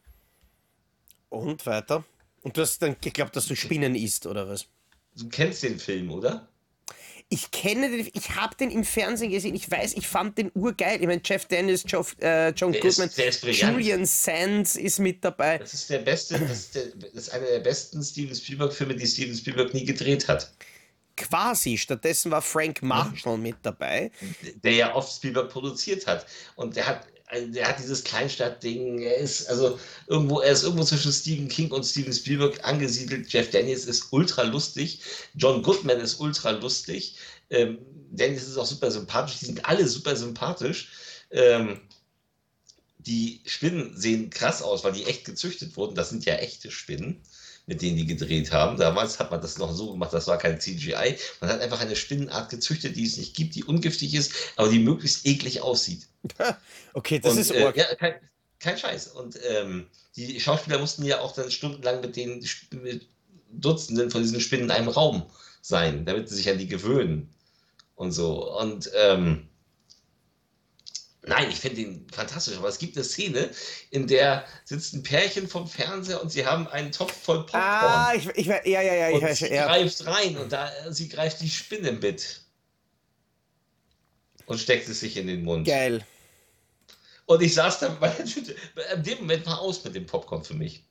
Und weiter? Und du hast dann geglaubt, dass du Spinnen isst, oder was?
Du kennst den Film, oder?
Ich kenne den, ich habe den im Fernsehen gesehen, ich weiß, ich fand den urgeil. Ich meine, Jeff Dennis, Joe, äh, John der Goodman, ist, Julian Sands ist mit dabei.
Das ist der beste, das ist, der, das ist einer der besten Steven Spielberg-Filme, die Steven Spielberg nie gedreht hat.
Quasi, stattdessen war Frank Marshall mit dabei.
Der ja oft Spielberg produziert hat. Und der hat also der hat dieses Kleinstadtding, er ist also irgendwo, er ist irgendwo zwischen Stephen King und Steven Spielberg angesiedelt. Jeff Daniels ist ultra lustig, John Goodman ist ultra lustig, ähm, Daniels ist auch super sympathisch, die sind alle super sympathisch. Ähm, die Spinnen sehen krass aus, weil die echt gezüchtet wurden. Das sind ja echte Spinnen mit denen die gedreht haben. Damals hat man das noch so gemacht, das war kein CGI. Man hat einfach eine Spinnenart gezüchtet, die es nicht gibt, die ungiftig ist, aber die möglichst eklig aussieht.
okay, das Und, ist äh,
ja, kein, kein, Scheiß. Und ähm, die Schauspieler mussten ja auch dann stundenlang mit den mit Dutzenden von diesen Spinnen in einem Raum sein, damit sie sich an die gewöhnen und so. Und ähm, Nein, ich finde ihn fantastisch, aber es gibt eine Szene, in der sitzt ein Pärchen vom Fernseher und sie haben einen Topf voll Popcorn.
Ah, ich, ich ja, ja, ja, ich
und
weiß
sie ja. greift rein und da, sie greift die Spinne mit und steckt es sich in den Mund.
Geil.
Und ich saß da bei der Tüte. In dem Moment war aus mit dem Popcorn für mich.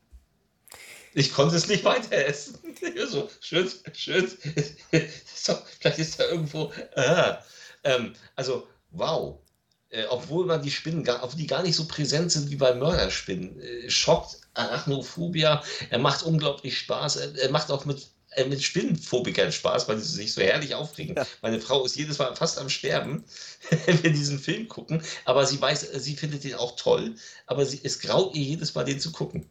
Ich konnte es nicht weiter essen. so, schön, schön. vielleicht ist da irgendwo. Ah. Ähm, also, wow äh, obwohl man die Spinnen, gar, die gar nicht so präsent sind wie bei Mörderspinnen, äh, schockt Arachnophobia. Er macht unglaublich Spaß. Er, er macht auch mit, äh, mit Spinnenphobikern Spaß, weil sie sich so herrlich aufregen. Ja. Meine Frau ist jedes Mal fast am Sterben, wenn wir diesen Film gucken. Aber sie weiß, sie findet ihn auch toll. Aber sie, es graut ihr jedes Mal, den zu gucken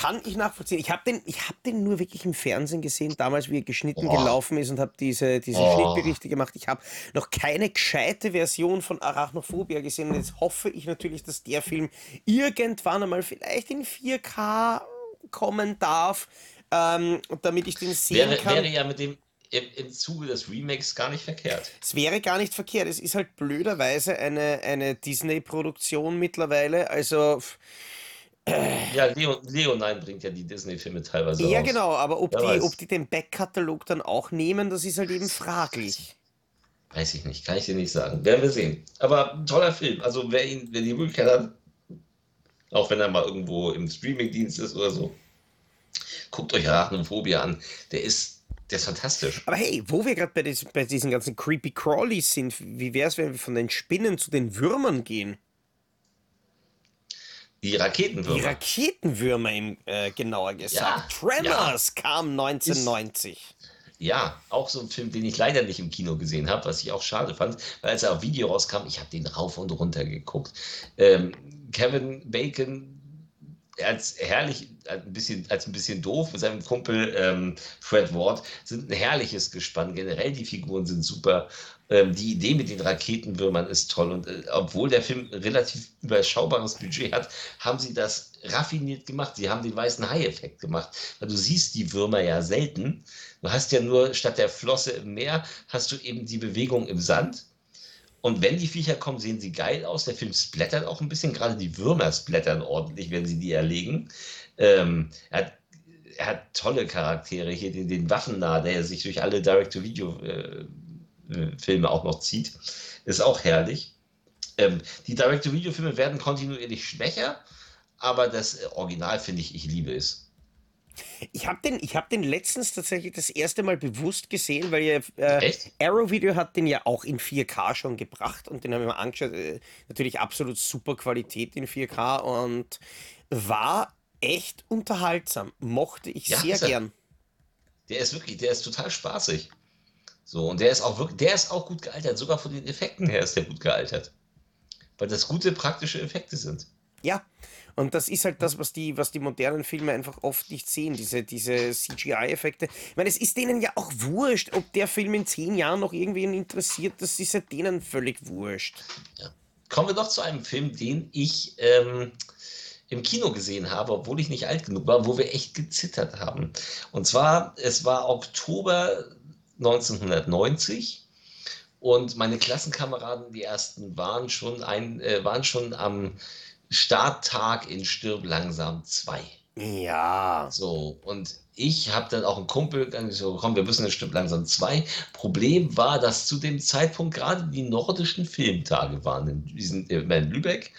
kann ich nachvollziehen. Ich habe den, hab den nur wirklich im Fernsehen gesehen, damals, wie er geschnitten oh. gelaufen ist und habe diese, diese oh. Schnittberichte gemacht. Ich habe noch keine gescheite Version von Arachnophobia gesehen. Und jetzt hoffe ich natürlich, dass der Film irgendwann einmal vielleicht in 4K kommen darf, ähm, damit ich den sehen
wäre,
kann.
Wäre ja mit dem im, im Zuge des Remakes gar nicht verkehrt.
Es wäre gar nicht verkehrt. Es ist halt blöderweise eine, eine Disney-Produktion mittlerweile. Also
ja, Leo, Leonine bringt ja die Disney-Filme teilweise
Ja, raus. genau, aber ob die, ob die den Backkatalog dann auch nehmen, das ist halt eben fraglich.
Weiß ich nicht, kann ich dir nicht sagen. Werden wir sehen. Aber ein toller Film. Also wer ihn, wer die Möglichkeit hat, auch wenn er mal irgendwo im Streaming-Dienst ist oder so, guckt euch Arachnophobia an. Der ist, der ist fantastisch.
Aber hey, wo wir gerade bei, bei diesen ganzen Creepy Crawlies sind, wie wäre es, wenn wir von den Spinnen zu den Würmern gehen?
Die Raketenwürmer.
Die Raketenwürmer, im, äh, genauer gesagt. Ja, Tremors ja. kam 1990. Ist,
ja, auch so ein Film, den ich leider nicht im Kino gesehen habe, was ich auch schade fand, weil als er auf Video rauskam, ich habe den rauf und runter geguckt. Ähm, Kevin Bacon als herrlich, als ein bisschen, als ein bisschen doof mit seinem Kumpel ähm, Fred Ward, sind ein herrliches Gespann. Generell die Figuren sind super. Ähm, die Idee mit den Raketenwürmern ist toll. Und äh, obwohl der Film relativ überschaubares Budget hat, haben sie das raffiniert gemacht. Sie haben den weißen Hai-Effekt gemacht. Weil du siehst die Würmer ja selten. Du hast ja nur statt der Flosse im Meer, hast du eben die Bewegung im Sand. Und wenn die Viecher kommen, sehen sie geil aus. Der Film splattert auch ein bisschen, gerade die Würmer splattern ordentlich, wenn sie die erlegen. Ähm, er, hat, er, hat, tolle Charaktere hier, den, den Waffennah, der sich durch alle Direct-to-Video-Filme äh, auch noch zieht. Ist auch herrlich. Ähm, die Direct-to-Video-Filme werden kontinuierlich schwächer, aber das Original finde ich, ich liebe es.
Ich habe den, hab den letztens tatsächlich das erste Mal bewusst gesehen, weil ja, äh, Arrow Video hat den ja auch in 4K schon gebracht und den haben wir mal angeschaut. Äh, natürlich absolut super Qualität in 4K und war echt unterhaltsam. Mochte ich ja, sehr gern.
Der ist wirklich, der ist total spaßig. So, und der ist auch wirklich, der ist auch gut gealtert. Sogar von den Effekten her ist der gut gealtert. Weil das gute praktische Effekte sind.
Ja, und das ist halt das, was die, was die modernen Filme einfach oft nicht sehen, diese, diese CGI-Effekte. Ich meine, es ist denen ja auch wurscht, ob der Film in zehn Jahren noch irgendwen interessiert, das ist ja denen völlig wurscht. Ja.
Kommen wir noch zu einem Film, den ich ähm, im Kino gesehen habe, obwohl ich nicht alt genug war, wo wir echt gezittert haben. Und zwar, es war Oktober 1990 und meine Klassenkameraden, die ersten, waren schon, ein, äh, waren schon am Starttag in Stirb langsam 2.
Ja.
So, und ich habe dann auch einen Kumpel so, komm, wir müssen in Stirb langsam 2. Problem war, dass zu dem Zeitpunkt gerade die nordischen Filmtage waren in, diesen, in Lübeck.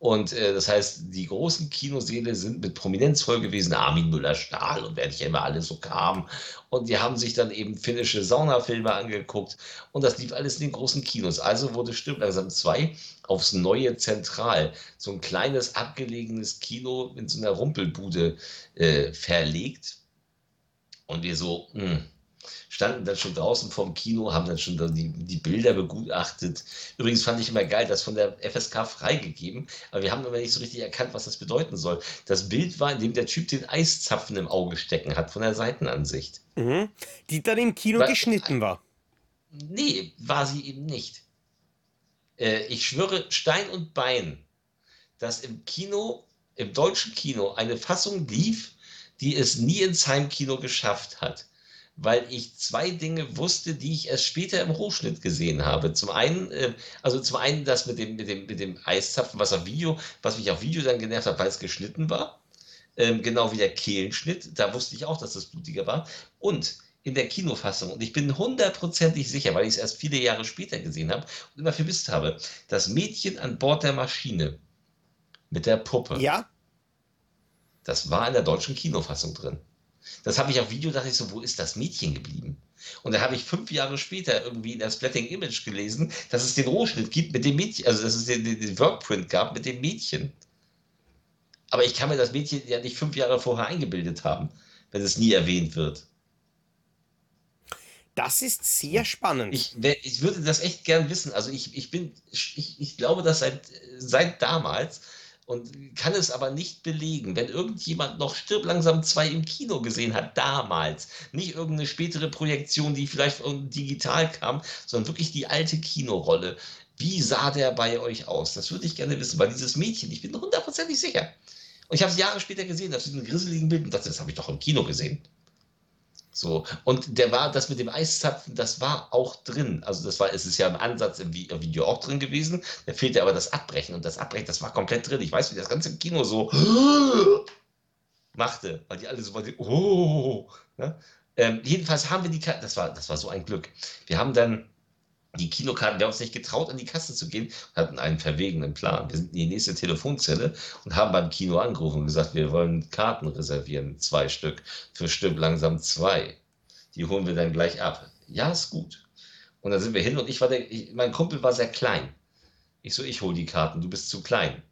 Und äh, das heißt, die großen Kinoseele sind mit Prominenz voll gewesen. Armin Müller-Stahl und wer nicht immer alles so kam. Und die haben sich dann eben finnische Saunafilme angeguckt. Und das lief alles in den großen Kinos. Also wurde Stirb langsam 2 aufs neue Zentral, so ein kleines abgelegenes Kino in so einer Rumpelbude äh, verlegt. Und wir so, mh, hm, standen dann schon draußen vorm Kino, haben dann schon die, die Bilder begutachtet. Übrigens fand ich immer geil, das von der FSK freigegeben, aber wir haben immer nicht so richtig erkannt, was das bedeuten soll. Das Bild war, in dem der Typ den Eiszapfen im Auge stecken hat, von der Seitenansicht.
Mhm. Die dann im Kino war, geschnitten war.
Nee, war sie eben nicht. Äh, ich schwöre Stein und Bein, dass im Kino, im deutschen Kino, eine Fassung lief, die es nie ins Heimkino geschafft hat weil ich zwei Dinge wusste, die ich erst später im Rohschnitt gesehen habe. Zum einen, äh, also zum einen das mit dem, mit dem, mit dem Eiszapfen, was auf Video, was mich auf Video dann genervt hat, weil es geschnitten war. Ähm, genau wie der Kehlenschnitt, da wusste ich auch, dass das blutiger war. Und in der Kinofassung, und ich bin hundertprozentig sicher, weil ich es erst viele Jahre später gesehen habe und immer vermisst habe, das Mädchen an Bord der Maschine mit der Puppe.
Ja.
Das war in der deutschen Kinofassung drin. Das habe ich auf Video, dachte ich so, wo ist das Mädchen geblieben? Und da habe ich fünf Jahre später irgendwie in der Splatting Image gelesen, dass es den Rohschnitt gibt mit dem Mädchen, also dass es den, den, den Workprint gab mit dem Mädchen. Aber ich kann mir das Mädchen ja nicht fünf Jahre vorher eingebildet haben, wenn es nie erwähnt wird.
Das ist sehr spannend.
Ich, ich würde das echt gern wissen. Also ich, ich bin, ich, ich glaube, dass seit, seit damals und kann es aber nicht belegen. Wenn irgendjemand noch Stirb langsam 2 im Kino gesehen hat, damals, nicht irgendeine spätere Projektion, die vielleicht digital kam, sondern wirklich die alte Kinorolle. Wie sah der bei euch aus? Das würde ich gerne wissen, weil dieses Mädchen, ich bin hundertprozentig sicher. Und ich habe es Jahre später gesehen, auf diesem grisseligen Bild und dachte, das habe ich doch im Kino gesehen. So, und der war, das mit dem Eiszapfen, das war auch drin. Also das war, es ist ja im Ansatz im Video auch drin gewesen. Da fehlte aber das Abbrechen und das Abbrechen, das war komplett drin. Ich weiß, wie das ganze Kino so machte, weil die alle so, oh, ne? ähm, jedenfalls haben wir die, das war, das war so ein Glück. Wir haben dann die Kinokarten, wir haben uns nicht getraut, an die Kasse zu gehen, hatten einen verwegenen Plan. Wir sind in die nächste Telefonzelle und haben beim Kino angerufen und gesagt, wir wollen Karten reservieren, zwei Stück, für Stück langsam zwei. Die holen wir dann gleich ab. Ja, ist gut. Und dann sind wir hin und ich war der, ich, mein Kumpel war sehr klein. Ich so, ich hole die Karten, du bist zu klein.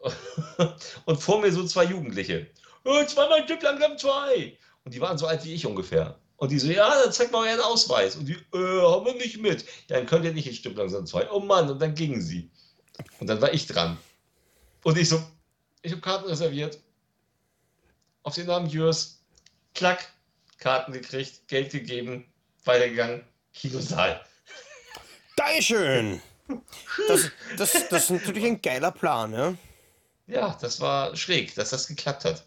und vor mir so zwei Jugendliche. Oh, zweimal Stück langsam zwei. Und die waren so alt wie ich ungefähr. Und die so, ja, dann zeigt mal euren Ausweis. Und die, äh, haben wir nicht mit. Ja, dann könnt ihr nicht in Stück langsam zwei. Oh Mann, und dann gingen sie. Und dann war ich dran. Und ich so, ich habe Karten reserviert. Auf den Namen Jürs. Klack, Karten gekriegt, Geld gegeben, weitergegangen, Kinosaal.
Dankeschön. Das, das, das ist natürlich ein geiler Plan, ja?
Ja, das war schräg, dass das geklappt hat.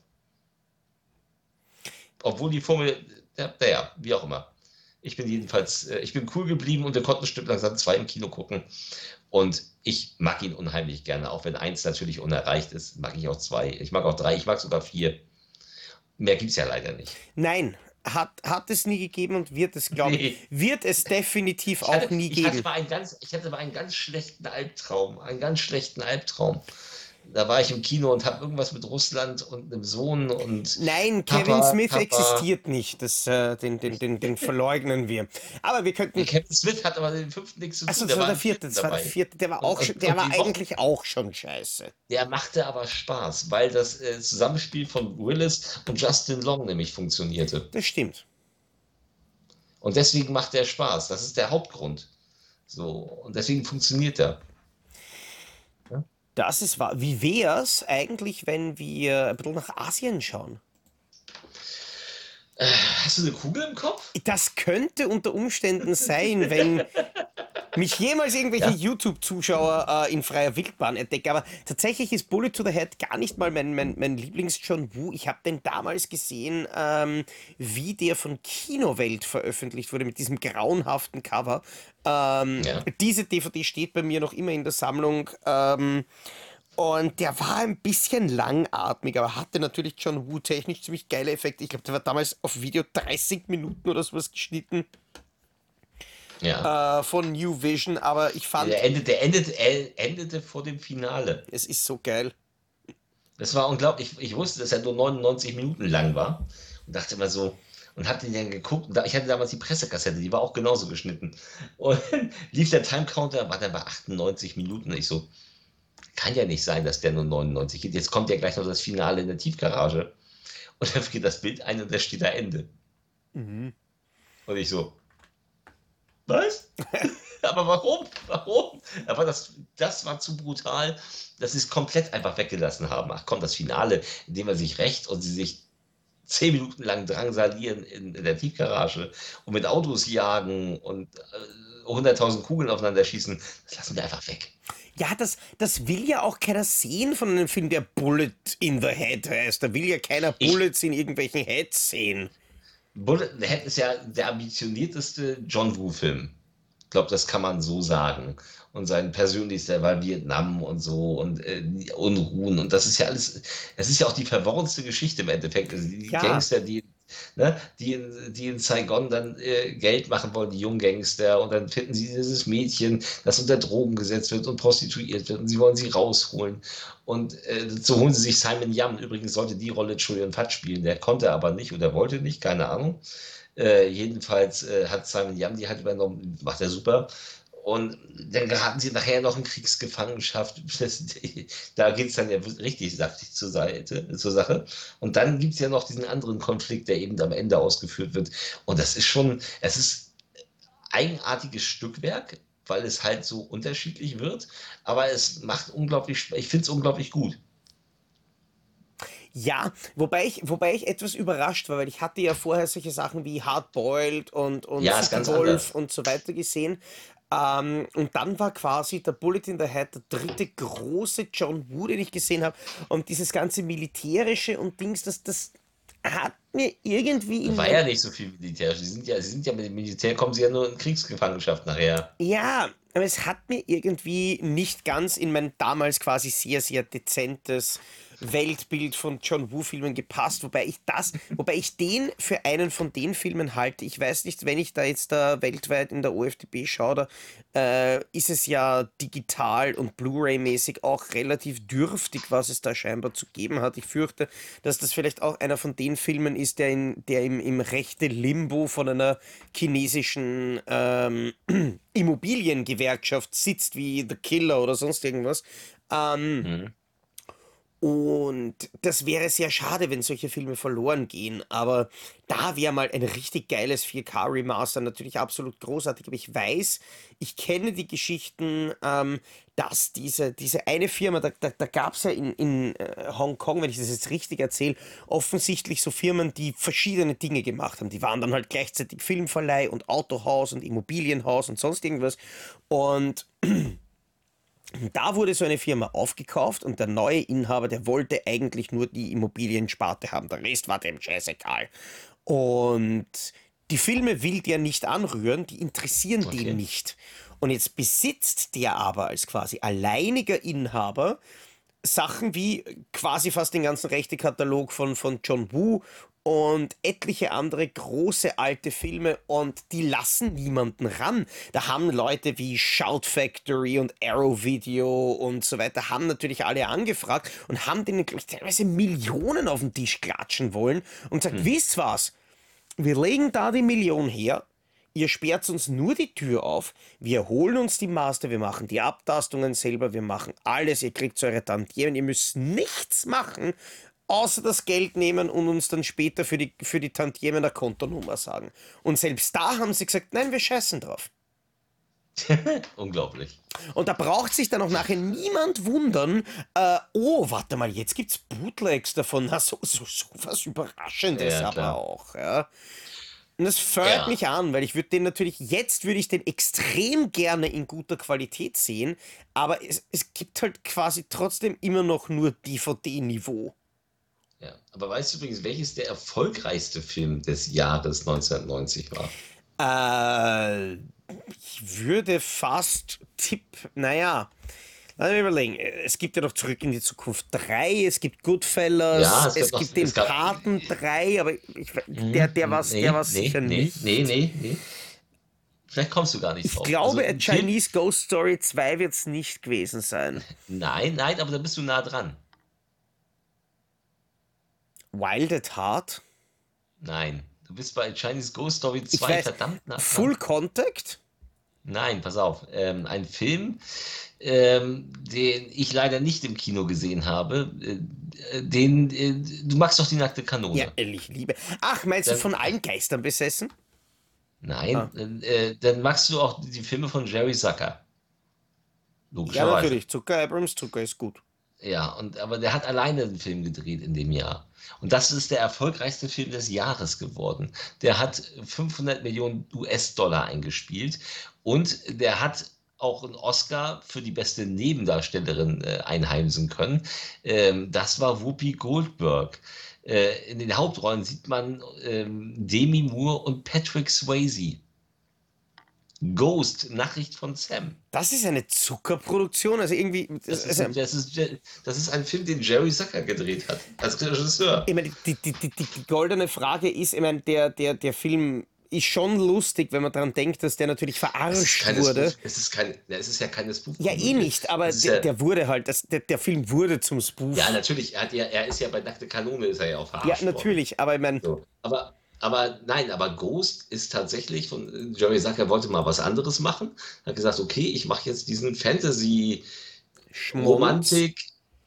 Obwohl die Formel, ja, naja, wie auch immer. Ich bin jedenfalls, äh, ich bin cool geblieben und wir konnten Stück langsam zwei im Kino gucken. Und ich mag ihn unheimlich gerne, auch wenn eins natürlich unerreicht ist, mag ich auch zwei. Ich mag auch drei, ich mag sogar vier. Mehr gibt es ja leider nicht.
Nein, hat, hat es nie gegeben und wird es, glaube ich, wird es definitiv
hatte,
auch nie
ich
geben.
Hatte mal einen ganz, ich hatte mal einen ganz schlechten Albtraum, einen ganz schlechten Albtraum. Da war ich im Kino und habe irgendwas mit Russland und einem Sohn und.
Nein,
Papa,
Kevin Smith
Papa.
existiert nicht. Das, äh, den, den, den, den verleugnen wir. Aber wir könnten.
Kevin Smith hat aber den fünften nichts zu tun.
Achso, das
der
war der vierte. Das war der vierte. Der war auch
und-
schon, der war
die Woche-
eigentlich auch schon scheiße.
Der machte aber Spaß, weil das äh, Zusammenspiel von Willis und Justin Long nämlich funktionierte.
Das stimmt.
Und deswegen macht er Spaß. Das ist der Hauptgrund. So, und deswegen funktioniert er.
Das ist wahr. Wie wär's eigentlich, wenn wir ein bisschen nach Asien schauen?
Hast du eine Kugel im Kopf?
Das könnte unter Umständen sein, wenn mich jemals irgendwelche
Ja.
YouTube-Zuschauer äh, in freier Wildbahn entdecken. Aber tatsächlich ist Bullet to the Head gar nicht mal mein, mein, mein Lieblings-John Woo. Ich habe den damals gesehen, ähm, wie der von Kinowelt veröffentlicht wurde, mit diesem grauenhaften Cover. Ähm,
Ja.
Diese DVD steht bei mir noch immer in der Sammlung. Ähm, und der war ein bisschen langatmig, aber hatte natürlich John Woo technisch ziemlich geile Effekte. Ich glaube, der war damals auf Video 30 Minuten oder sowas geschnitten
Ja.
äh, von New Vision, aber ich fand,
Der, endete, der endete, er endete vor dem Finale.
es ist so geil.
Das war unglaublich. Ich, ich wusste, dass er nur 99 Minuten lang war und dachte immer so, und hab den dann geguckt. Und da, ich hatte damals die Pressekassette, die war auch genauso geschnitten. Und lief der Timecounter, war dann bei 98 Minuten. Ich so, kann ja nicht sein, dass der nur 99 geht. Jetzt kommt ja gleich noch das Finale in der Tiefgarage. Und dann geht das Bild ein und da steht da Ende.
Mhm.
Und ich so, was? Aber warum? Warum? Aber das, das war zu brutal, dass sie es komplett einfach weggelassen haben. Ach komm, das Finale, in dem er sich rächt und sie sich zehn Minuten lang drangsalieren in, in der Tiefgarage und mit Autos jagen und äh, 100.000 Kugeln aufeinander schießen, das lassen wir einfach weg.
Ja, das, das will ja auch keiner sehen von einem Film, der Bullet in the Head heißt. Da will ja keiner
Ich-
Bullets in irgendwelchen Heads sehen.
Bullet in the Head ist ja der ambitionierteste John Woo-Film. Ich glaube, das kann man so sagen. Und sein persönlichster war Vietnam und so und äh, Unruhen. Und das ist ja alles, das ist ja auch die verworrenste Geschichte im Endeffekt. Also die
Ja.
Gangster, die, ne, die, in, die in Saigon dann äh, Geld machen wollen, die jungen Gangster. Und dann finden sie dieses Mädchen, das unter Drogen gesetzt wird und prostituiert wird. Und sie wollen sie rausholen. Und äh, so holen sie sich Simon Yam. Übrigens sollte die Rolle Julian Fatt spielen. Der konnte aber nicht oder wollte nicht, keine Ahnung. Äh, jedenfalls äh, hat Simon Yam die halt übernommen, macht er super. Und dann geraten sie nachher noch in Kriegsgefangenschaft. Da geht es dann ja richtig saftig zur, Seite, zur Sache. Und dann gibt es ja noch diesen anderen Konflikt, der eben am Ende ausgeführt wird. Und das ist schon, es ist eigenartiges Stückwerk, weil es halt so unterschiedlich wird. Aber es macht unglaublich, ich finde es unglaublich gut.
Ja, wobei ich, wobei ich etwas überrascht war, weil ich hatte ja vorher solche Sachen wie Hardboiled und, und
Ja,
Wolf und so weiter gesehen. Ähm, und dann war quasi der Bullet in the Head der dritte große John Woo, den ich gesehen habe. Und dieses ganze militärische und Dings, das, das hat mir irgendwie
War ja nicht so viel Militär. Sie sind ja, sie sind ja mit dem Militär, kommen sie ja nur in Kriegsgefangenschaft nachher.
Ja, aber es hat mir irgendwie nicht ganz in mein damals quasi sehr, sehr dezentes Weltbild von John Woo-Filmen gepasst, wobei ich das, wobei ich den für einen von den Filmen halte. Ich weiß nicht, wenn ich da jetzt da weltweit in der OFDB schaue, da äh, ist es ja digital und Blu-ray-mäßig auch relativ dürftig, was es da scheinbar zu geben hat. Ich fürchte, dass das vielleicht auch einer von den Filmen ist, der, in, der im, im rechte Limbo von einer chinesischen ähm, Immobiliengewerkschaft sitzt, wie The Killer oder sonst irgendwas. Ähm,
Mhm.
Und das wäre sehr schade, wenn solche Filme verloren gehen. Aber da wäre mal ein richtig geiles 4K-Remaster natürlich absolut großartig. Aber ich weiß, ich kenne die Geschichten, ähm, dass diese, diese eine Firma, da, da, da gab es ja in, in äh, Hongkong, wenn ich das jetzt richtig erzähle, offensichtlich so Firmen, die verschiedene Dinge gemacht haben. Die waren dann halt gleichzeitig Filmverleih und Autohaus und Immobilienhaus und sonst irgendwas. Und da wurde so eine Firma aufgekauft und der neue Inhaber, der wollte eigentlich nur die Immobiliensparte haben. Der Rest war dem scheißegal. Und die Filme will der nicht anrühren, die interessieren okay. den nicht. Und jetzt besitzt der aber als quasi alleiniger Inhaber Sachen wie quasi fast den ganzen Rechtekatalog von, von John Woo und etliche andere große alte Filme und die lassen niemanden ran. Da haben Leute wie Shout Factory und Arrow Video und so weiter, haben natürlich alle angefragt und haben denen teilweise Millionen auf den Tisch klatschen wollen und gesagt, hm. wisst was, wir legen da die Million her, ihr sperrt uns nur die Tür auf, wir holen uns die Master, wir machen die Abtastungen selber, wir machen alles, ihr kriegt eure Tantiemen, ihr müsst nichts machen, außer das Geld nehmen und uns dann später für die, für die Tantiemen eine Kontonummer sagen. Und selbst da haben sie gesagt, nein, wir scheißen drauf.
Unglaublich.
Und da braucht sich dann auch nachher niemand wundern, äh, oh, warte mal, jetzt gibt es Bootlegs davon. Na, so, so, so was Überraschendes ja, aber auch. Ja. Und das fördert ja. mich an, weil ich würde den natürlich, jetzt würde ich den extrem gerne in guter Qualität sehen, aber es, es gibt halt quasi trotzdem immer noch nur DVD-Niveau.
Ja, aber weißt du übrigens, welches der erfolgreichste Film des Jahres 1990 war?
Äh, ich würde fast Tipp, naja, lass mich überlegen. Es gibt ja noch Zurück in die Zukunft 3, es gibt Goodfellas, ja, es, es gibt noch, den es Paten 3, aber ich, der, der war nee, der nee, sicher
nee,
nicht.
Nee, nee, nee. Vielleicht kommst du gar nicht
drauf. Ich glaube, also, A Chinese Film? Ghost Story 2 wird es nicht gewesen sein.
Nein, nein, aber da bist du nah dran.
Wild at Heart?
Nein. Du bist bei Chinese Ghost Story 2 weiß, verdammt
nach. Full Contact?
Nein, pass auf. Ähm, ein Film, ähm, den ich leider nicht im Kino gesehen habe. Äh, den, äh, du magst doch die nackte Kanone.
Ja, ich liebe. Ach, meinst dann, du von allen Geistern besessen?
Nein, ah. äh, dann magst du auch die Filme von Jerry Zucker.
Logischerweise. Ja, natürlich. Zucker Abrams, Zucker ist gut.
Ja, und, aber der hat alleine einen Film gedreht in dem Jahr. Und das ist der erfolgreichste Film des Jahres geworden. Der hat 500 Millionen US-Dollar eingespielt und der hat auch einen Oscar für die beste Nebendarstellerin äh, einheimsen können. Ähm, das war Whoopi Goldberg. Äh, in den Hauptrollen sieht man ähm, Demi Moore und Patrick Swayze. Ghost, Nachricht von Sam.
Das ist eine Zuckerproduktion, also irgendwie.
Das ist, ein, das, ist, das ist ein Film, den Jerry Zucker gedreht hat, als Regisseur.
Ich meine, die, die, die, die goldene Frage ist, ich meine, der, der, der Film ist schon lustig, wenn man daran denkt, dass der natürlich verarscht es wurde.
Spoof, es, ist kein, es ist ja keine Spoof.
Ja, eh nicht, aber der, ja, der, wurde halt, das, der, der Film wurde zum Spoof.
Ja, natürlich, er, hat ja, er ist ja bei Nackte Kanone, ist er ja auch
verarscht. Ja, natürlich, worden. aber ich meine.
So. Aber aber nein, aber Ghost ist tatsächlich von Jerry Zucker wollte mal was anderes machen. Hat gesagt, okay, ich mache jetzt diesen Fantasy Romantik.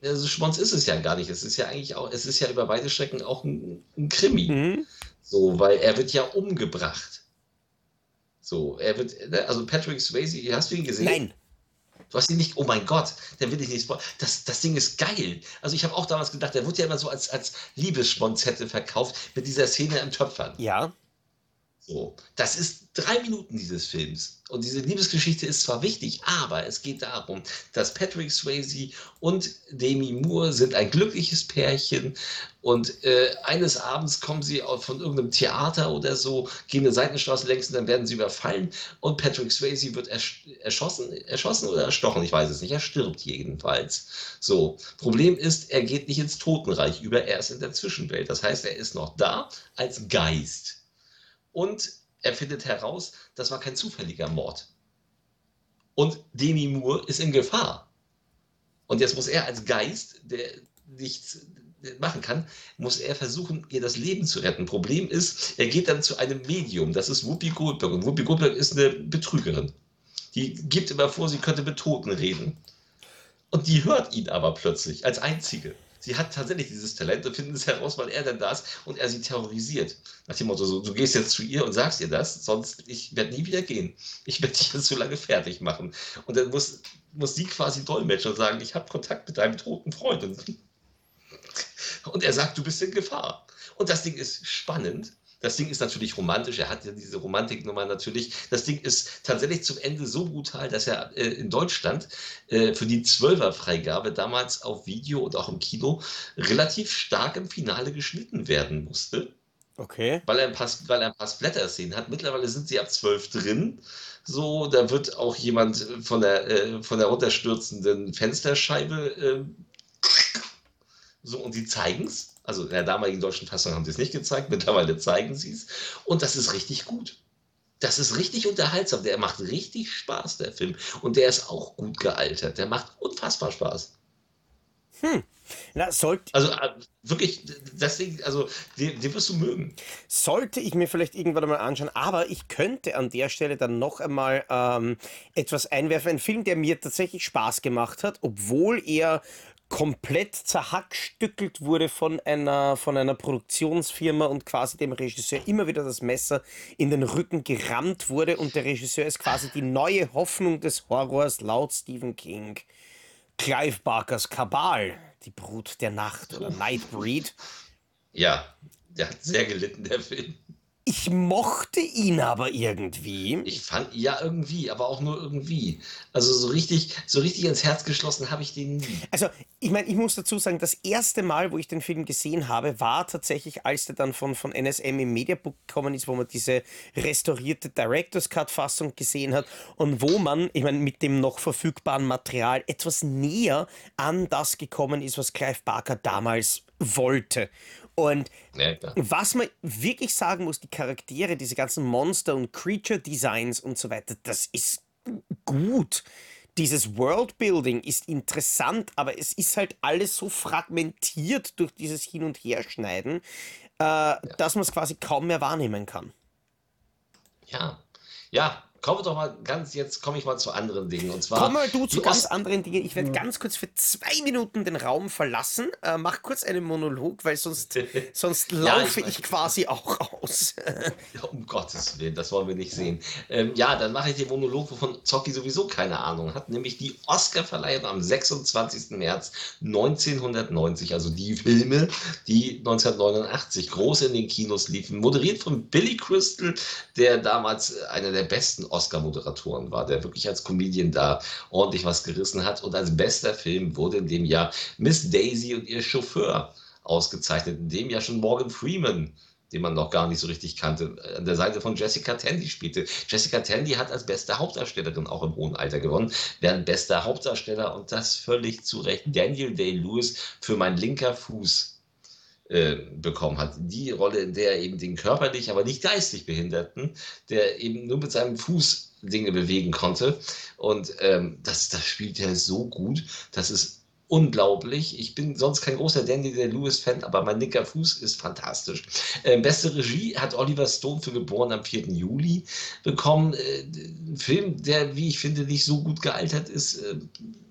Also Schmonz ist es ja gar nicht. Es ist ja eigentlich auch, es ist ja über weite Strecken auch ein, ein Krimi. Mhm. So, weil er wird ja umgebracht. So, er wird, ne, also Patrick Swayze, hast du ihn gesehen?
Nein.
Du hast ihn nicht, oh mein Gott, dann will ich nicht spoilern. Das, das Ding ist geil. Also ich habe auch damals gedacht, der wird ja immer so als, als Liebesschmonzette verkauft mit dieser Szene im Töpfern.
Ja.
So, das ist drei Minuten dieses Films. Und diese Liebesgeschichte ist zwar wichtig, aber es geht darum, dass Patrick Swayze und Demi Moore sind ein glückliches Pärchen und äh, eines Abends kommen sie von irgendeinem Theater oder so, gehen eine Seitenstraße längs und dann werden sie überfallen und Patrick Swayze wird ersch erschossen, erschossen oder erstochen, ich weiß es nicht, er stirbt jedenfalls. So, Problem ist, er geht nicht ins Totenreich über, er ist in der Zwischenwelt. Das heißt, er ist noch da als Geist und er findet heraus, das war kein zufälliger Mord. Und Demi Moore ist in Gefahr. Und jetzt muss er als Geist, der nichts machen kann, muss er versuchen, ihr das Leben zu retten. Problem ist, er geht dann zu einem Medium, das ist Whoopi Goldberg. Und Whoopi Goldberg ist eine Betrügerin. Die gibt immer vor, sie könnte mit Toten reden. Und die hört ihn aber plötzlich als einzige. Sie hat tatsächlich dieses Talent und finden es heraus, weil er dann da ist und er sie terrorisiert. Nach dem Motto, so, du gehst jetzt zu ihr und sagst ihr das, sonst ich werde nie wieder gehen. Ich werde dich jetzt so lange fertig machen. Und dann muss, muss sie quasi dolmetschen und sagen, ich habe Kontakt mit deinem toten Freund. Und, und er sagt, du bist in Gefahr. Und das Ding ist spannend, das Ding ist natürlich romantisch, er hat ja diese Romantiknummer natürlich. Das Ding ist tatsächlich zum Ende so brutal, dass er äh, in Deutschland äh, für die Zwölfer-Freigabe damals auf Video und auch im Kino relativ stark im Finale geschnitten werden musste.
Okay.
Weil er ein paar, weil er ein paar Splatter-Szenen hat. Mittlerweile sind sie ab zwölf drin. So, da wird auch jemand von der, äh, von der runterstürzenden Fensterscheibe äh, so und die zeigen es. Also in der damaligen deutschen Fassung haben sie es nicht gezeigt, mittlerweile zeigen sie es. Und das ist richtig gut. Das ist richtig unterhaltsam. Der macht richtig Spaß, der Film. Und der ist auch gut gealtert. Der macht unfassbar Spaß.
Hm. Na, sollte.
Also äh, wirklich, deswegen, also den, den wirst du mögen.
Sollte ich mir vielleicht irgendwann mal anschauen, aber ich könnte an der Stelle dann noch einmal ähm, etwas einwerfen. Ein Film, der mir tatsächlich Spaß gemacht hat, obwohl er komplett zerhackstückelt wurde von einer, von einer Produktionsfirma und quasi dem Regisseur immer wieder das Messer in den Rücken gerammt wurde und der Regisseur ist quasi die neue Hoffnung des Horrors laut Stephen King. Clive Barkers Kabal, die Brut der Nacht oder Nightbreed.
Ja, der hat sehr gelitten, der Film.
Ich mochte ihn aber irgendwie.
Ich fand, ja, irgendwie, aber auch nur irgendwie. Also so richtig, so richtig ins Herz geschlossen habe ich den nie.
Also, ich meine, ich muss dazu sagen, das erste Mal, wo ich den Film gesehen habe, war tatsächlich, als der dann von, von NSM im Mediabook gekommen ist, wo man diese restaurierte Director's Cut-Fassung gesehen hat und wo man, ich meine, mit dem noch verfügbaren Material etwas näher an das gekommen ist, was Clive Barker damals wollte. Und ja, was man wirklich sagen muss, die Charaktere, diese ganzen Monster- und Creature-Designs und so weiter, das ist gut. Dieses Worldbuilding ist interessant, aber es ist halt alles so fragmentiert durch dieses Hin- und Herschneiden, äh, ja. dass man es quasi kaum mehr wahrnehmen kann.
Ja, ja, kommen wir doch mal ganz, jetzt komme ich mal zu anderen Dingen. Und zwar.
Komm mal du zu ganz anderen Dingen. Ich werde hm. ganz kurz für zwei Minuten den Raum verlassen. Äh, mach kurz einen Monolog, weil sonst, sonst laufe ja, ich, ich, quasi auch aus.
ja, um Gottes Willen, das wollen wir nicht sehen. Ähm, ja, dann mache ich den Monolog, wovon Zocki sowieso keine Ahnung hat, nämlich die Oscar-Verleihung am 26. März 1990. Also die Filme, die 1989 groß in den Kinos liefen, moderiert von Billy Crystal, der damals einer der besten Oscar-Moderatoren war, der wirklich als Comedian da ordentlich was gerissen hat. Und als bester Film wurde in dem Jahr Miss Daisy und ihr Chauffeur ausgezeichnet. In dem Jahr schon Morgan Freeman den man noch gar nicht so richtig kannte, an der Seite von Jessica Tandy spielte. Jessica Tandy hat als beste Hauptdarstellerin auch im hohen Alter gewonnen, während bester Hauptdarsteller und das völlig zu Recht Daniel Day-Lewis für mein linker Fuß äh, bekommen hat. Die Rolle, in der er eben den körperlich, aber nicht geistig Behinderten, der eben nur mit seinem Fuß Dinge bewegen konnte. Und ähm, das, das spielt er so gut. Das ist unglaublich. Ich bin sonst kein großer Danny der Lewis-Fan, aber mein linker Fuß ist fantastisch. Äh, beste Regie hat Oliver Stone für Geboren am 4. Juli bekommen. Äh, ein Film, der, wie ich finde, nicht so gut gealtert ist, äh,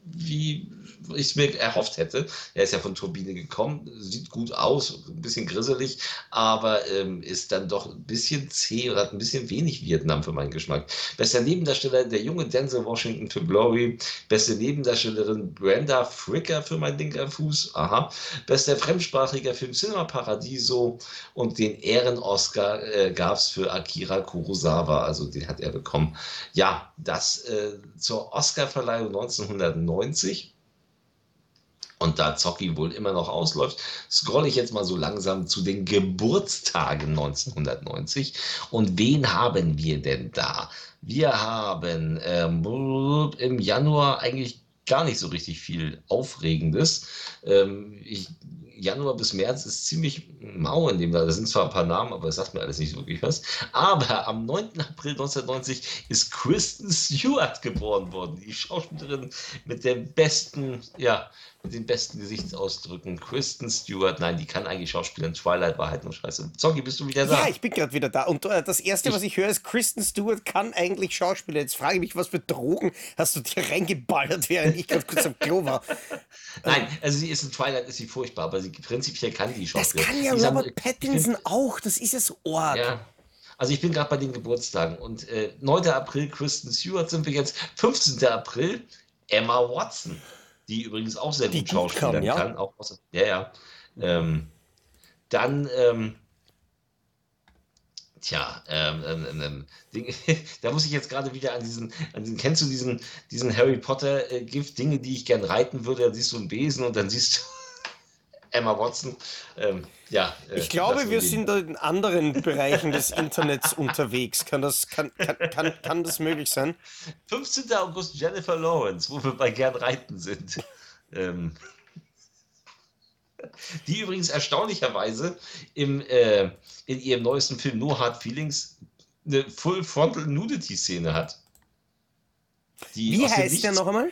wie ich mir erhofft hätte. Er ist ja von Turbine gekommen, sieht gut aus, ein bisschen grisselig, aber ähm, ist dann doch ein bisschen zäh oder hat ein bisschen wenig Vietnam für meinen Geschmack. Bester Nebendarsteller, der junge Denzel Washington für Glory. Beste Nebendarstellerin Brenda Fricker für mein linker Fuß. Aha. Bester fremdsprachiger Film Cinema Paradiso und den Ehren-Oscar äh, gab es für Akira Kurosawa, also den hat er bekommen. Ja, das äh, zur Oscarverleihung 1990 und da Zocki wohl immer noch ausläuft, scrolle ich jetzt mal so langsam zu den Geburtstagen 1990. Und wen haben wir denn da? Wir haben ähm, im Januar eigentlich gar nicht so richtig viel Aufregendes. Ähm, ich Januar bis März ist ziemlich mau in dem Da sind zwar ein paar Namen, aber das sagt mir alles nicht wirklich was. Aber am 9. April 1990 ist Kristen Stewart geboren worden, die Schauspielerin mit dem besten, ja, mit den besten Gesichtsausdrücken. Kristen Stewart, nein, die kann eigentlich Schauspielerin. Twilight war halt nur scheiße. Zocki, bist du wieder da?
Ja, ich bin gerade wieder da. Und äh, das Erste, ich, was ich höre, ist, Kristen Stewart kann eigentlich Schauspieler. Jetzt frage ich mich, was für Drogen hast du dir reingeballert, während ich gerade kurz am Klo war?
Nein, also sie ist in Twilight ist sie furchtbar, aber sie prinzipiell kann die Schauspieler.
Das kann ja
die
Robert haben, Pattinson auch, das ist so arg. Ja.
Also ich bin gerade bei den Geburtstagen und äh, 9. April Kristen Stewart sind wir jetzt, 15. April Emma Watson die übrigens auch sehr gut schauspielern ja? kann. Auch aus, ja, ja. Ähm, dann, ähm, tja, ähm, ähm, ähm, ähm Ding, da muss ich jetzt gerade wieder an diesen, an diesen, kennst du diesen, diesen Harry Potter-Gift, äh, Dinge, die ich gern reiten würde, dann siehst du einen Besen und dann siehst du Emma Watson. Ähm, ja,
äh, ich glaube, wir sind in anderen Bereichen des Internets unterwegs. Kann das, kann, kann, kann, kann das möglich sein?
15. August Jennifer Lawrence, wo wir bei gern reiten sind. Ähm, die übrigens erstaunlicherweise im, äh, in ihrem neuesten Film No Hard Feelings eine Full Frontal Nudity Szene hat.
Wie heißt der noch einmal?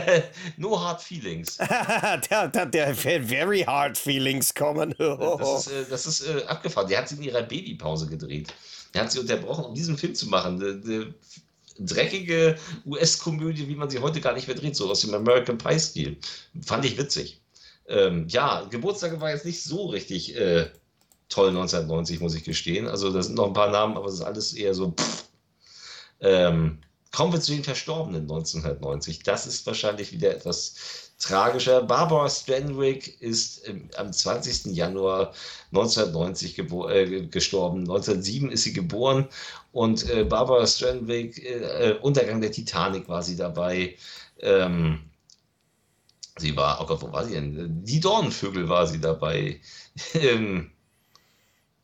no Hard Feelings.
der, der, der Very Hard Feelings kommen.
das ist, äh, das ist äh, abgefahren. Die hat sie in ihrer Babypause gedreht. Der hat sie unterbrochen, um diesen Film zu machen. Eine, eine dreckige US-Komödie, wie man sie heute gar nicht mehr dreht, so aus dem American Pie-Stil. Fand ich witzig. Ähm, ja, Geburtstag war jetzt nicht so richtig äh, toll 1990, muss ich gestehen. Also da sind noch ein paar Namen, aber es ist alles eher so. Pff. Ähm, Kommen wir zu den Verstorbenen 1990. Das ist wahrscheinlich wieder etwas tragischer. Barbara Stanwyck ist ähm, am 20. Januar 1990 äh, gestorben. 1907 ist sie geboren und äh, Barbara Stanwyck, äh, äh, Untergang der Titanic war sie dabei. Ähm, sie war, oh Gott, wo war sie denn? Die Dornenvögel war sie dabei. ähm,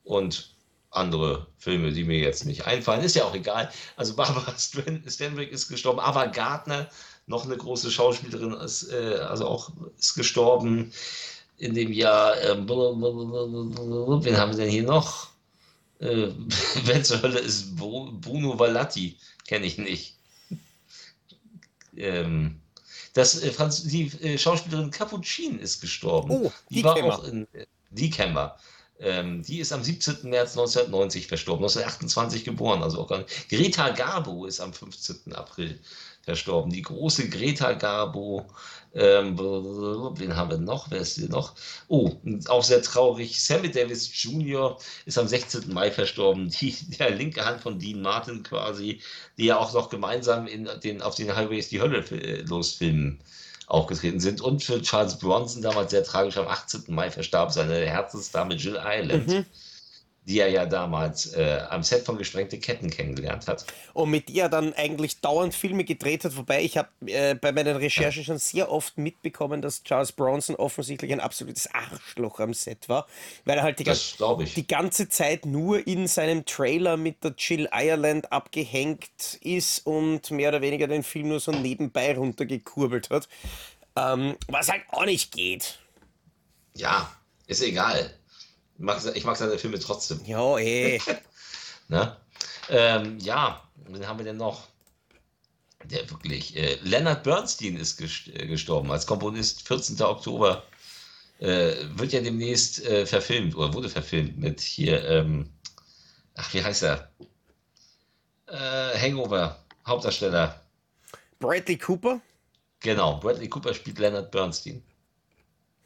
und andere Filme, die mir jetzt nicht einfallen. Ist ja auch egal. Also Barbara Stanwyck ist gestorben, aber Gardner, noch eine große Schauspielerin, ist, äh, also auch ist gestorben in dem Jahr. Äh, wen haben wir denn hier noch? Äh, wer zur Hölle ist Bruno Valatti? Kenne ich nicht. Ähm, das, äh, Franz, die äh, Schauspielerin Capuchin ist gestorben. Oh, die, die war auch in. Äh, die wir. Ähm, die ist am 17. März 1990 verstorben, 1928 geboren. Also auch Greta Garbo ist am 15. April verstorben. Die große Greta Garbo. Ähm, wen haben wir noch? Wer ist hier noch? Oh, auch sehr traurig. Sammy Davis Jr. ist am 16. Mai verstorben. Die, der linke Hand von Dean Martin quasi, die ja auch noch gemeinsam in den, auf den Highways die Hölle äh, losfilmen aufgetreten sind. Und für Charles Bronson damals sehr tragisch am 18. Mai verstarb seine Herzensdame Jill Island. Mhm die er ja damals äh, am Set von Gesprengte Ketten kennengelernt hat.
Und mit der er dann eigentlich dauernd Filme gedreht hat, wobei ich habe äh, bei meinen Recherchen ja. schon sehr oft mitbekommen, dass Charles Bronson offensichtlich ein absolutes Arschloch am Set war, weil er halt die, die ganze Zeit nur in seinem Trailer mit der Jill Ireland abgehängt ist und mehr oder weniger den Film nur so nebenbei runtergekurbelt hat, ähm, was halt auch nicht geht.
Ja, ist egal mag, ich mag seine Filme trotzdem.
Jo, eh.
ne? ähm, ja, wen haben wir denn noch? Der wirklich. Äh, Leonard Bernstein ist äh, gestorben als Komponist, 14. Oktober. Äh, wird ja demnächst äh, verfilmt oder wurde verfilmt mit hier, ähm, ach, wie heißt er? Äh, Hangover, Hauptdarsteller.
Bradley Cooper?
Genau, Bradley Cooper spielt Leonard Bernstein.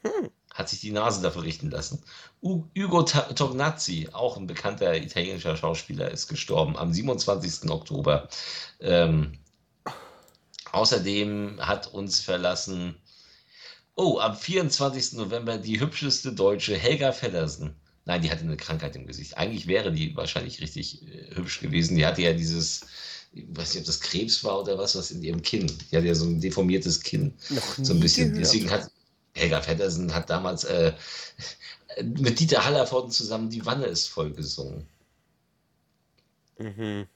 Hm hat sich die Nase dafür richten lassen. Ugo Tognazzi, auch ein bekannter italienischer Schauspieler, ist gestorben am 27. Oktober. Ähm, außerdem hat uns verlassen, oh, am 24. November die hübscheste Deutsche Helga Feddersen. Nein, die hatte eine Krankheit im Gesicht. Eigentlich wäre die wahrscheinlich richtig äh, hübsch gewesen. Die hatte ja dieses, ich weiß nicht, ob das Krebs war oder was, was in ihrem Kinn. Die hatte ja so ein deformiertes Kinn. Noch so ein bisschen. Gehört. Deswegen hat, Helga Feddersen hat damals äh, mit Dieter Hallervorden zusammen Die Wanne ist voll gesungen. Mhm.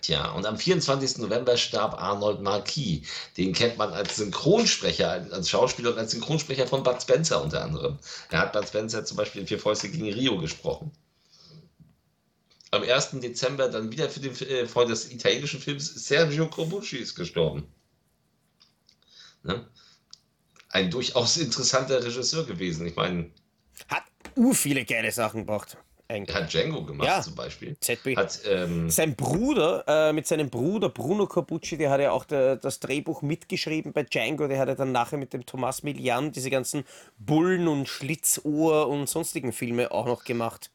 Tja, und am 24. November starb Arnold Marquis. Den kennt man als Synchronsprecher, als Schauspieler und als Synchronsprecher von Bud Spencer unter anderem. Er hat Bud Spencer zum Beispiel in Vier Fäuste gegen Rio gesprochen. Am 1. Dezember dann wieder für den äh, Freund des italienischen Films Sergio Corbucci ist gestorben. Ne? Ein durchaus interessanter Regisseur gewesen. Ich meine.
Hat ur viele geile Sachen gebracht.
Eigentlich. Hat Django gemacht ja. zum Beispiel.
ZB. Hat, ähm, Sein Bruder, äh, mit seinem Bruder Bruno Corbucci, der hat ja auch der, das Drehbuch mitgeschrieben bei Django, der hat ja dann nachher mit dem Thomas Milian diese ganzen Bullen und Schlitzohr und sonstigen Filme auch noch gemacht.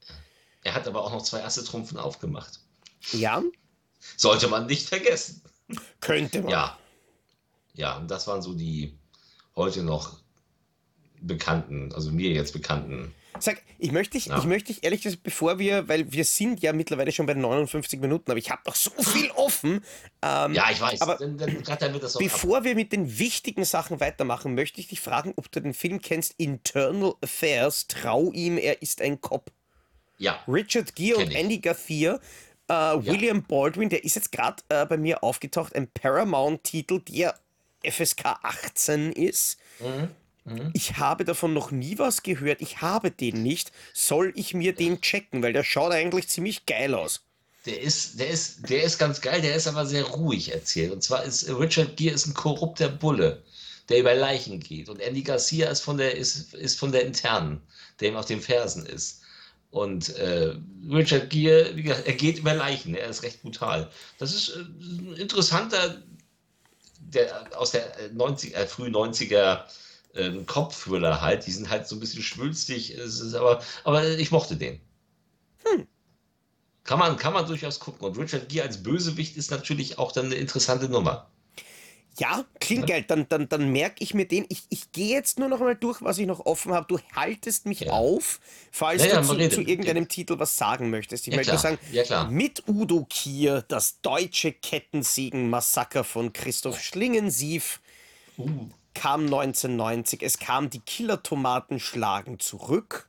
Er hat aber auch noch zwei Asse-Trumpfen aufgemacht.
Ja.
Sollte man nicht vergessen.
Könnte man.
Ja. Ja, und das waren so die heute noch bekannten, also mir jetzt bekannten
Sag, ich möchte dich, ja. ich möchte dich ehrlich gesagt, bevor wir, weil wir sind ja mittlerweile schon bei 59 Minuten, aber ich habe noch so viel offen.
Ähm, ja, ich weiß.
Aber dann, dann, dann bevor ab. wir mit den wichtigen Sachen weitermachen, möchte ich dich fragen, ob du den Film kennst, Internal Affairs, Trau ihm, er ist ein Cop.
Ja.
Richard Gere und Andy Garcia. Äh, ja. William Baldwin, der ist jetzt gerade äh, bei mir aufgetaucht, ein Paramount-Titel, der FSK 18 ist. Mhm. Mhm. Ich habe davon noch nie was gehört. Ich habe den nicht. Soll ich mir den checken? Weil der schaut eigentlich ziemlich geil aus.
Der ist, der ist, der ist ganz geil, der ist aber sehr ruhig erzählt. Und zwar ist Richard Gere ist ein korrupter Bulle, der über Leichen geht. Und Andy Garcia ist von der, ist, ist von der internen, der ihm auf den Fersen ist. Und äh, Richard Gere, wie gesagt, er geht über Leichen, er ist recht brutal. Das ist äh, ein interessanter, der aus der 90, äh, früh 90er ähm, Kopfthriller halt. Die sind halt so ein bisschen schwülstig, ist aber, aber ich mochte den. Hm. Kann man, kann man durchaus gucken. Und Richard Gere als Bösewicht ist natürlich auch dann eine interessante Nummer.
Ja, klingt ja. geil. Dann, dann, dann merke ich mir den. Ich, ich gehe jetzt nur noch mal durch, was ich noch offen habe. Du haltest mich ja. auf, falls ja, du zu, zu, irgendeinem Titel was sagen möchtest. Ich möchte sagen, mit Udo Kier, das deutsche Kettensägen-Massaker von Christoph Schlingensief. Uh kam 1990. Es kam die Killer-Tomaten schlagen zurück.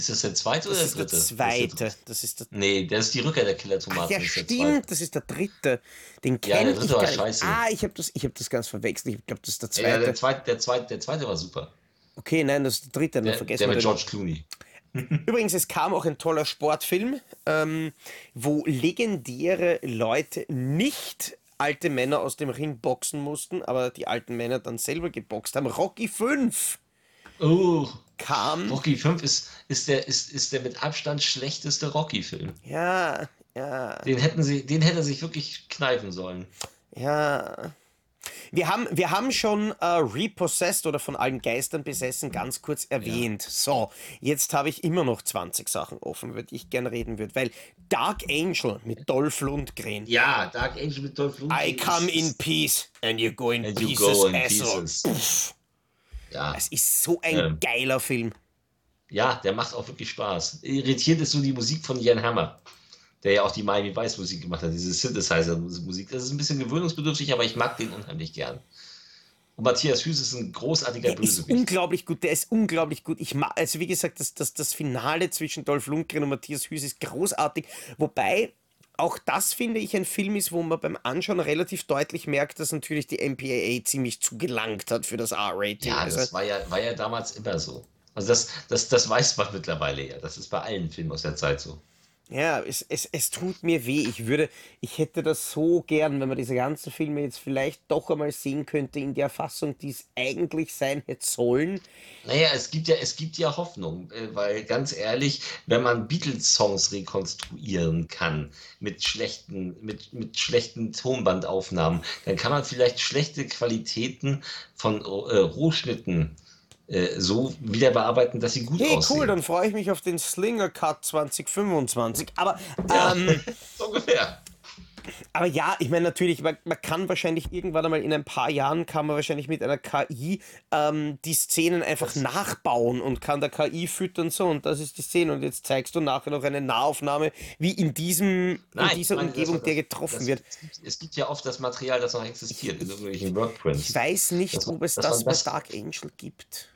Ist das der zweite oder der dritte?
Der zweite. Das ist
der Nee, das ist die Rückkehr der Killer-Tomaten.
Ja, stimmt, das ist der dritte. Den kenne ja, der dritte ich war scheiße. Ah, ich habe das, hab das ganz verwechselt. Ich glaube, das ist der zweite. Ja,
der zweite, der zweite, der zweite war super.
Okay, nein, das ist der dritte.
Der,
vergessen
der mit George Clooney.
Übrigens, es kam auch ein toller Sportfilm, ähm, wo legendäre Leute nicht alte Männer aus dem Ring boxen mussten, aber die alten Männer dann selber geboxt haben. Rocky 5
oh, kam. Rocky 5 ist, ist, der, ist, ist der mit Abstand schlechteste Rocky-Film.
Ja, ja.
Den hätten sie, den hätte er sich wirklich kneifen sollen.
Ja. Wir haben, wir haben schon äh, Repossessed oder von allen Geistern besessen ganz kurz erwähnt. Ja. So, jetzt habe ich immer noch 20 Sachen offen, über die ich gerne reden würde, weil Dark Angel mit Dolph Lundgren.
Ja, Dark Angel mit Dolph Lundgren.
I come in peace and you go in and pieces. You go in pieces. Ja. Das ist so ein ähm. geiler Film.
Ja, der macht auch wirklich Spaß. Irritiert ist so die Musik von Jan Hammer der ja auch die Miami Vice Musik gemacht hat, diese Synthesizer-Musik. Das ist ein bisschen gewöhnungsbedürftig, aber ich mag den unheimlich gern. Und Matthias Hüß ist ein großartiger
der Bösewicht. Ist unglaublich gut, der ist unglaublich gut. Ich mag, also wie gesagt, das, das, das Finale zwischen Dolph Lundgren und Matthias Hüß ist großartig. Wobei auch das finde ich ein Film ist, wo man beim Anschauen relativ deutlich merkt, dass natürlich die MPAA ziemlich zugelangt hat für das R-Rating.
Ja, das also, war ja, war ja damals immer so. Also das, das, das weiß man mittlerweile ja. Das ist bei allen Filmen aus der Zeit so.
Ja, es, es, es tut mir weh. Ich würde, ich hätte das so gern, wenn man diese ganzen Filme jetzt vielleicht doch einmal sehen könnte in der Fassung, die es eigentlich sein hätte sollen.
Naja, es gibt ja, es gibt ja Hoffnung, äh, weil ganz ehrlich, wenn man Beatles-Songs rekonstruieren kann mit schlechten, mit, mit schlechten Tonbandaufnahmen, dann kann man vielleicht schlechte Qualitäten von äh, Rohschnitten äh, so wieder bearbeiten, dass sie gut hey, aussehen.
cool, dann freue ich mich auf den Slinger Cut 2025. Aber ja, ähm,
so ungefähr.
Aber ja, ich meine natürlich, man, man, kann wahrscheinlich irgendwann einmal in ein paar Jahren kann man wahrscheinlich mit einer KI ähm, die Szenen einfach das nachbauen und kann der KI füttern so und das ist die Szene und jetzt zeigst du nachher noch eine Nahaufnahme, wie in diesem Nein, in dieser meine, Umgebung das, der getroffen das, wird.
Es gibt ja oft das Material, das noch existiert in irgendwelchen Workprints.
Ich weiß nicht, ob es das bei Dark Angel gibt.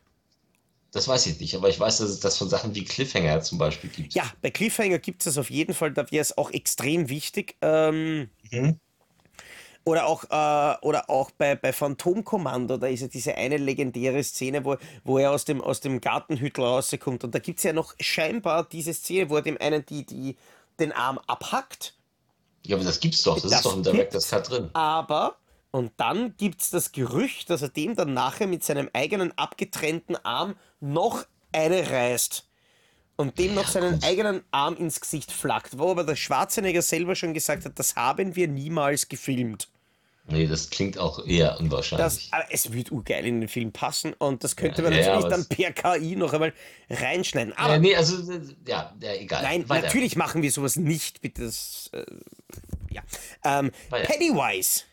Das weiß ich nicht, aber ich weiß, dass es das von Sachen wie Cliffhanger zum Beispiel gibt.
Ja, bei Cliffhanger gibt es das auf jeden Fall, da wäre es auch extrem wichtig. Ähm, mhm. Oder auch, äh, oder auch bei, bei Phantomkommando, da ist ja diese eine legendäre Szene, wo, wo er aus dem, aus dem Gartenhüttel rauskommt. Und da gibt es ja noch scheinbar diese Szene, wo er dem einen die, die, den Arm abhackt.
Ja, aber das gibt's doch, das, das ist doch im Director's Cut drin.
Aber und dann gibt es das Gerücht, dass er dem dann nachher mit seinem eigenen abgetrennten Arm noch eine reißt. Und dem noch seinen eigenen Arm ins Gesicht flackt. Wo aber der Schwarzenegger selber schon gesagt hat, das haben wir niemals gefilmt.
Nee, das klingt auch eher unwahrscheinlich.
Das, aber es würde urgeil in den Film passen und das könnte ja, man natürlich ja, dann per KI noch einmal reinschneiden. Aber
ja, nee, also, ja, ja egal.
Nein, Weiter. natürlich machen wir sowas nicht, bitte. Das, äh, ja. Ähm, Pennywise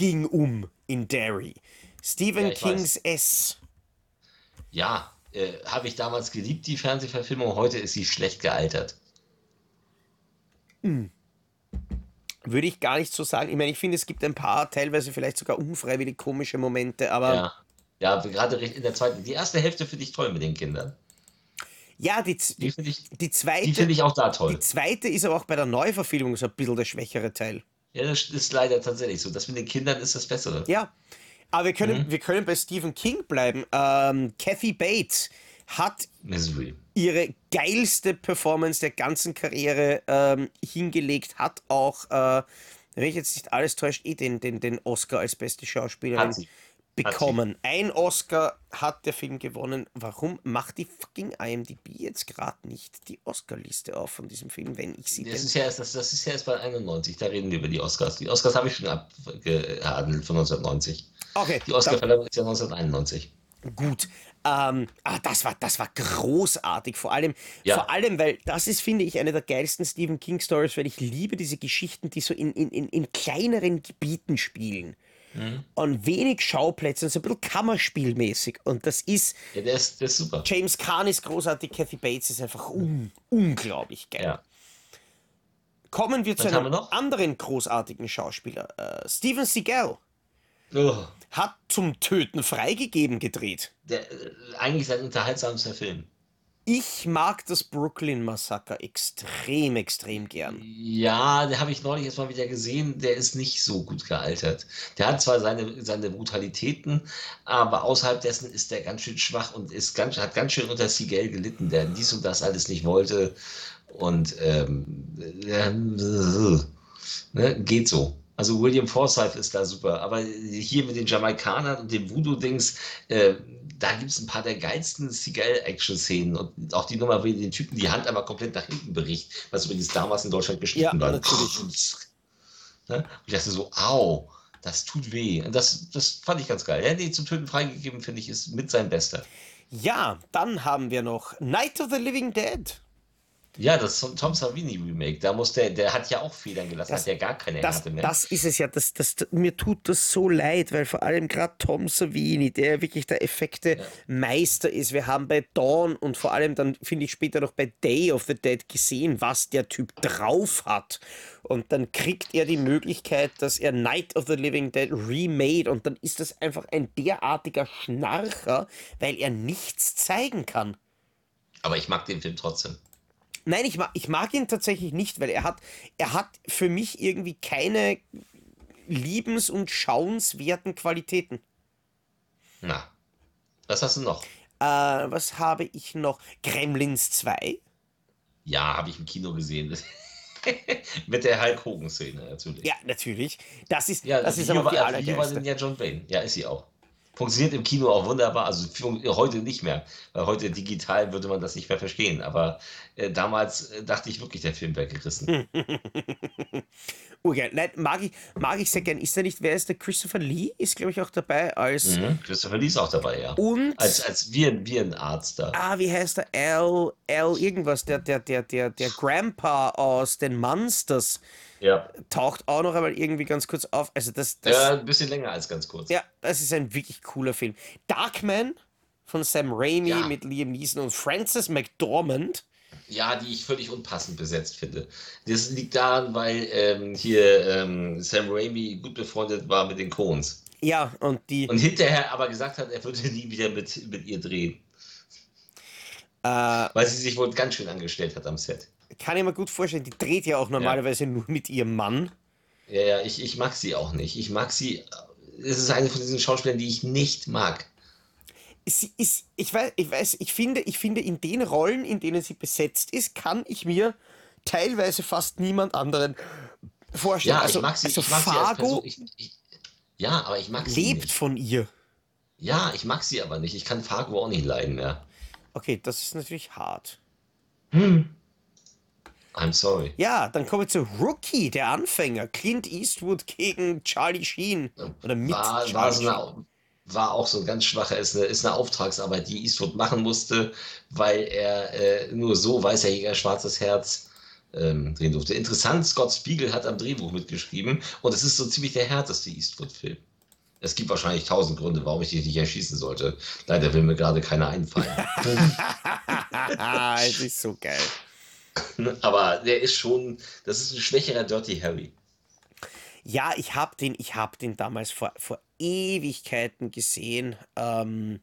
ging um in Derry. Stephen ja, Kings weiß. S.
Ja, äh, habe ich damals geliebt, die Fernsehverfilmung. Heute ist sie schlecht gealtert.
Hm. Würde ich gar nicht so sagen. Ich meine, ich finde, es gibt ein paar teilweise vielleicht sogar unfreiwillig komische Momente, aber.
Ja, ja gerade in der zweiten. Die erste Hälfte finde ich toll mit den Kindern.
Ja, die, die, die, ich, die zweite.
Die finde ich auch da toll.
Die zweite ist aber auch bei der Neuverfilmung so ein bisschen der schwächere Teil.
Ja, das ist leider tatsächlich so. Das mit den Kindern ist das Bessere.
Ja. Aber wir können, mhm. wir können bei Stephen King bleiben. Ähm, Kathy Bates hat
Misery.
ihre geilste Performance der ganzen Karriere ähm, hingelegt, hat auch, äh, wenn ich jetzt nicht alles täuscht, eh den, den, den Oscar als beste Schauspielerin bekommen. Ein Oscar hat der Film gewonnen. Warum macht die fucking IMDb jetzt gerade nicht die Oscar-Liste auf von diesem Film, wenn ich sie
das ist, ja erst, das, das ist ja erst bei 91, da reden wir über die Oscars. Die Oscars habe ich schon abgehandelt von 1990. Okay. Die Oscar-Verleihung ist ja 1991.
Gut. Ähm, ah, das war, das war großartig. Vor allem, ja. vor allem, weil das ist, finde ich, eine der geilsten Stephen King Stories, weil ich liebe diese Geschichten, die so in, in, in kleineren Gebieten spielen. Mhm. Und wenig Schauplätze, so ein bisschen Kammerspielmäßig. Und das ist.
Ja, der ist, der ist super.
James Kahn ist großartig, Kathy Bates ist einfach un unglaublich geil. Ja. Kommen wir Was zu einem wir anderen großartigen Schauspieler. Uh, Steven Seagal. Oh. Hat zum Töten freigegeben gedreht.
Der, äh, eigentlich sein unterhaltsamster Film.
Ich mag das Brooklyn Massaker extrem, extrem gern.
Ja, den habe ich neulich erst mal wieder gesehen. Der ist nicht so gut gealtert. Der hat zwar seine, seine Brutalitäten, aber außerhalb dessen ist der ganz schön schwach und ist ganz, hat ganz schön unter Sigel gelitten, der dies und das alles nicht wollte. Und ähm, äh, ne, geht so. Also William Forsythe ist da super. Aber hier mit den Jamaikanern und dem Voodoo-Dings, äh, da gibt es ein paar der geilsten Seagal-Action-Szenen und auch die Nummer, wie den Typen die Hand einmal komplett nach hinten bricht, was übrigens damals in Deutschland geschnitten ja, war. Natürlich. Ne? Ich dachte so, au, das tut weh. Und das, das fand ich ganz geil. Ja, nee, zum Töten freigegeben, finde ich, ist mit sein Bester.
Ja, dann haben wir noch Night of the Living Dead.
Ja, das Tom Savini Remake, da muss der, der hat ja auch Federn gelassen, das, hat ja gar keine
das,
hatte mehr.
Das ist es ja, das, das, mir tut das so leid, weil vor allem gerade Tom Savini, der wirklich der Effekte-Meister ist. Wir haben bei Dawn und vor allem dann, finde ich, später noch bei Day of the Dead gesehen, was der Typ drauf hat. Und dann kriegt er die Möglichkeit, dass er Night of the Living Dead remade und dann ist das einfach ein derartiger Schnarcher, weil er nichts zeigen kann.
Aber ich mag den Film trotzdem.
Nein, ich mag, ich mag ihn tatsächlich nicht, weil er hat, er hat für mich irgendwie keine liebens- und schauenswerten Qualitäten.
Na, was hast du noch?
Äh, was habe ich noch? Gremlins 2?
Ja, habe ich im Kino gesehen. Mit der Hulk Hogan-Szene natürlich.
Ja, natürlich. Das ist, ja, das ist aber die allergeilste.
war denn ja John Wayne. Ja, ist sie auch. Funktioniert im Kino auch wunderbar, also heute nicht mehr, weil heute digital würde man das nicht mehr verstehen. Aber äh, damals äh, dachte ich wirklich, der Film wäre gerissen.
Urgeil. Nein, mag ich, mag ich sehr gern. Ist er nicht, wer ist der? Christopher Lee ist, glaube ich, auch dabei als.
Mhm, Christopher Lee ist auch dabei, ja.
Und.
Als, als Viren, Virenarzt da.
Ah, wie heißt der? L, L irgendwas, der, der, der, der, der Grandpa aus den Monsters.
Ja.
Taucht auch noch einmal irgendwie ganz kurz auf. Also das, das,
ja, ein bisschen länger als ganz kurz.
Ja, das ist ein wirklich cooler Film. Darkman von Sam Raimi ja. mit Liam Neeson und Frances McDormand.
Ja, die ich völlig unpassend besetzt finde. Das liegt daran, weil ähm, hier ähm, Sam Raimi gut befreundet war mit den Coens.
Ja, und die.
Und hinterher aber gesagt hat, er würde nie wieder mit, mit ihr drehen. Äh, Weil sie sich wohl ganz schön angestellt hat am Set.
Kann ich mir gut vorstellen, die dreht ja auch normalerweise ja. nur mit ihrem Mann.
Ja, ja, ich, ich mag sie auch nicht. Ich mag sie. Es ist eine von diesen Schauspielern, die ich nicht mag.
Sie ist, ich weiß, ich weiß, ich finde, ich finde, in den Rollen, in denen sie besetzt ist, kann ich mir teilweise fast niemand anderen vorstellen.
Ja, also, ich mag sie, also ich mag Fargo sie ich, ich, ja, aber ich mag
lebt sie nicht. von ihr.
Ja, ich mag sie aber nicht. Ich kann Fargo auch nicht leiden mehr.
Okay, das ist natürlich hart.
Hm. I'm sorry.
Ja, dann kommen wir zu Rookie, der Anfänger. Clint Eastwood gegen Charlie Sheen. Oder mit
war,
Charlie
war, so eine, war auch so ein ganz schwacher, ist eine, ist eine Auftragsarbeit, die Eastwood machen musste, weil er äh, nur so weißer Jäger, schwarzes Herz ähm, drehen durfte. Interessant, Scott Spiegel hat am Drehbuch mitgeschrieben und es ist so ziemlich der härteste Eastwood-Film. Es gibt wahrscheinlich tausend Gründe, warum ich dich nicht erschießen sollte. Leider will mir gerade keiner einfallen.
das ist so geil.
Aber der ist schon, das ist ein schwächerer Dirty Harry.
Ja, ich habe den, hab den damals vor, vor Ewigkeiten gesehen. Ähm,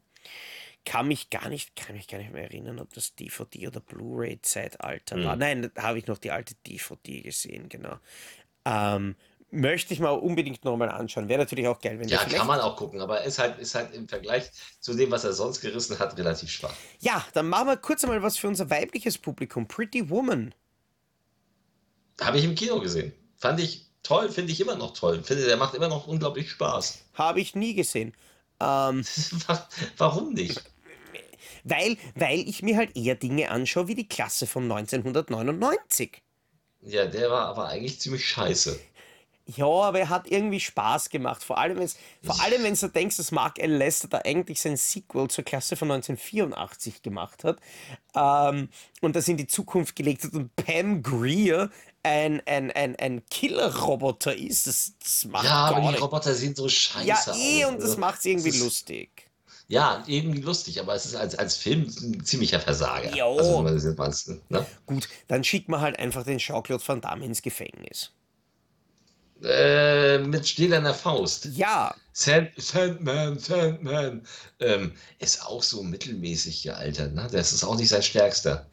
kann mich gar nicht, kann mich gar nicht mehr erinnern, ob das DVD oder Blu-ray-Zeitalter hm. war. Nein, da habe ich noch die alte DVD gesehen, genau. Ähm, möchte ich mal unbedingt nochmal anschauen. Wäre natürlich auch geil, wenn
Ja, kann man auch gucken, aber ist halt, ist halt im Vergleich zu dem, was er sonst gerissen hat, relativ schwach.
Ja, dann machen wir kurz einmal was für unser weibliches Publikum. Pretty Woman.
Habe ich im Kino gesehen. Fand ich toll, finde ich immer noch toll. Finde, der macht immer noch unglaublich Spaß.
Habe ich nie gesehen. Ähm,
Warum nicht?
Weil, weil ich mir halt eher Dinge anschaue wie die Klasse von 1999.
Ja, der war aber eigentlich ziemlich scheiße.
Ja, aber er hat irgendwie Spaß gemacht. Vor allem, wenn's, vor allem, wenn du denkst, dass Mark L. Lester da eigentlich sein Sequel zur Klasse von 1984 gemacht hat ähm, und das in die Zukunft gelegt hat und Pam Greer ein, ein, ein, ein Killer-Roboter ist. Das, das macht
Ja, aber die nicht. Roboter sehen so scheiße
Ja, eh, aus, und das macht es irgendwie lustig.
Ja, irgendwie lustig, aber es ist als, als Film ein ziemlicher Versager. Jo. Also,
ne? Gut, dann schickt man halt einfach den Jean-Claude Van Damme ins Gefängnis.
Äh, mit stählerner Faust.
Ja.
Sand, Sandman, Sandman. Ähm, ist auch so mittelmäßig gealtert, ne? Das ist auch nicht sein stärkster.